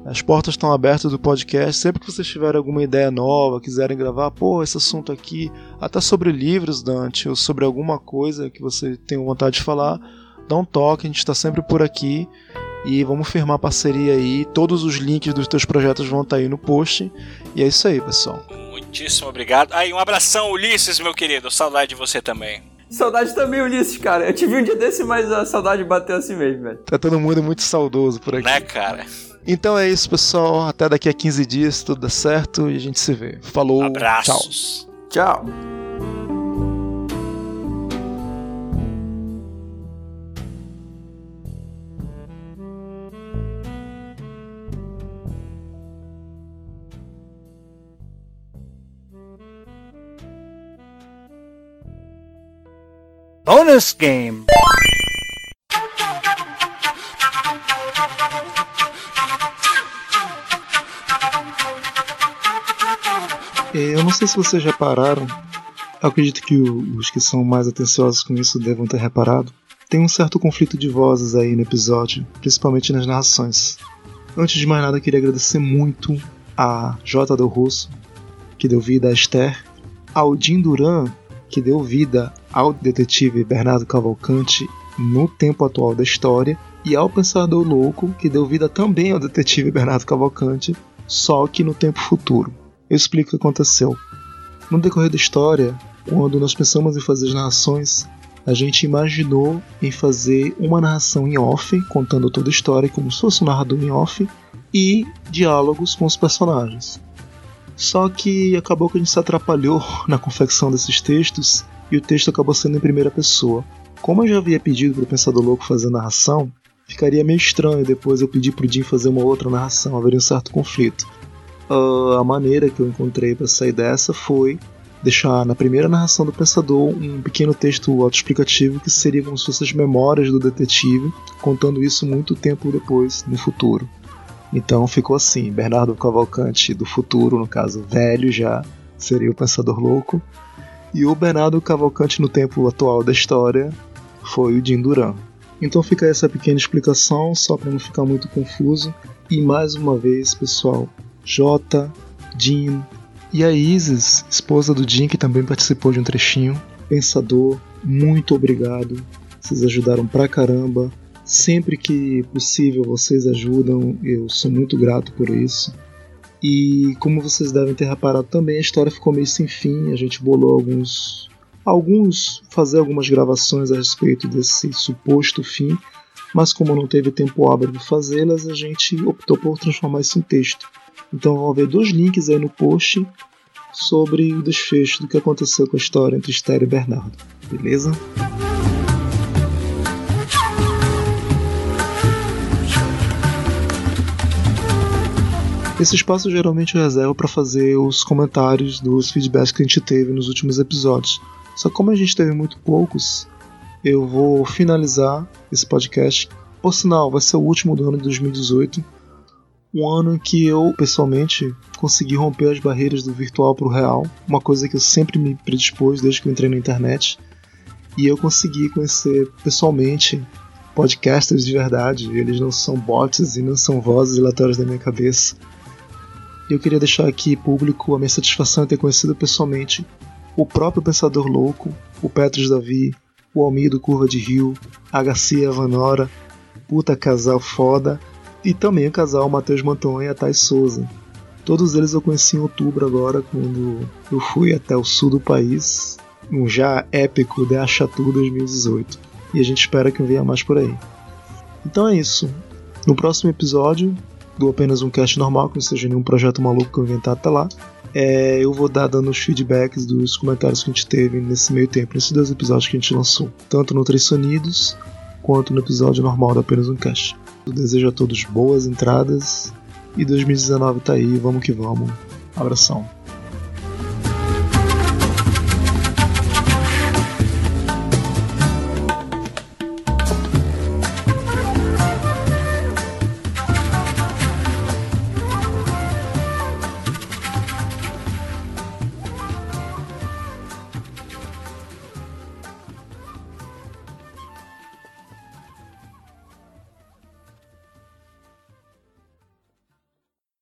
as portas estão abertas do podcast. Sempre que vocês tiverem alguma ideia nova, quiserem gravar, pô, esse assunto aqui, até sobre livros, Dante, ou sobre alguma coisa que você tem vontade de falar, dá um toque, a gente está sempre por aqui. E vamos firmar parceria aí. Todos os links dos teus projetos vão estar tá aí no post. E é isso aí, pessoal. Muitíssimo obrigado. Aí, um abração, Ulisses, meu querido. Saudade de você também. Saudade também, Ulisses, cara. Eu tive um dia desse, mas a saudade bateu assim mesmo, velho. Tá todo mundo muito saudoso por aqui. Né, cara? Então é isso, pessoal. Até daqui a 15 dias, tudo dá certo e a gente se vê. Falou. Abraços. Tchau. Tchau. Bonus game. Eu não sei se vocês repararam, eu acredito que os que são mais atenciosos com isso devam ter reparado. Tem um certo conflito de vozes aí no episódio, principalmente nas narrações. Antes de mais nada, queria agradecer muito a J. Del Russo, que deu vida a Esther, ao Jim Duran, que deu vida ao detetive Bernardo Cavalcante no tempo atual da história, e ao Pensador Louco, que deu vida também ao detetive Bernardo Cavalcante, só que no tempo futuro. Eu explico o que aconteceu. No decorrer da história, quando nós pensamos em fazer as narrações, a gente imaginou em fazer uma narração em off, contando toda a história como se fosse um narrador em off, e diálogos com os personagens. Só que acabou que a gente se atrapalhou na confecção desses textos e o texto acabou sendo em primeira pessoa. Como eu já havia pedido para o Pensador Louco fazer a narração, ficaria meio estranho depois eu pedir para o Jim fazer uma outra narração, haveria um certo conflito uh, a maneira que eu encontrei para sair dessa foi deixar na primeira narração do pensador um pequeno texto autoexplicativo que seria como se fossem as memórias do detetive, contando isso muito tempo depois, no futuro. Então ficou assim: Bernardo Cavalcante do futuro, no caso velho já, seria o pensador louco, e o Bernardo Cavalcante no tempo atual da história foi o Jim Duran. Então fica essa pequena explicação, só para não ficar muito confuso. E mais uma vez, pessoal, Jota, Jim e a Isis, esposa do Jim, que também participou de um trechinho. Pensador, muito obrigado. Vocês ajudaram pra caramba. Sempre que possível vocês ajudam, eu sou muito grato por isso. E como vocês devem ter reparado também, a história ficou meio sem fim. A gente bolou alguns alguns fazer algumas gravações a respeito desse suposto fim, mas como não teve tempo hábil de fazê-las, a gente optou por transformar isso em texto. Então vão haver dois links aí no post sobre o desfecho do que aconteceu com a história entre Esther e Bernardo, beleza? Esse espaço geralmente eu reservo para fazer os comentários dos feedbacks que a gente teve nos últimos episódios. Só que como a gente teve muito poucos, eu vou finalizar esse podcast. Por sinal, vai ser o último do ano de 2018 um ano em que eu, pessoalmente, consegui romper as barreiras do virtual para o real, uma coisa que eu sempre me predispus desde que eu entrei na internet. E eu consegui conhecer pessoalmente podcasters de verdade, eles não são bots e não são vozes aleatórias da minha cabeça. Eu queria deixar aqui público a minha satisfação em ter conhecido pessoalmente o próprio Pensador Louco, o Petros Davi, o Almir do Curva de Rio, a Garcia Vanora, puta casal foda. E também o casal Matheus Manton e a Thais Souza. Todos eles eu conheci em outubro agora, quando eu fui até o sul do país, um já épico The Achatu 2018. E a gente espera que venha mais por aí. Então é isso. No próximo episódio do Apenas um Cast Normal, que não seja nenhum projeto maluco que eu inventar até lá, é, eu vou dar dando os feedbacks dos comentários que a gente teve nesse meio tempo, nesses dois episódios que a gente lançou, tanto no Três Sonidos quanto no episódio normal do Apenas um Cast. Eu desejo a todos boas entradas e 2019 tá aí, vamos que vamos. Abração.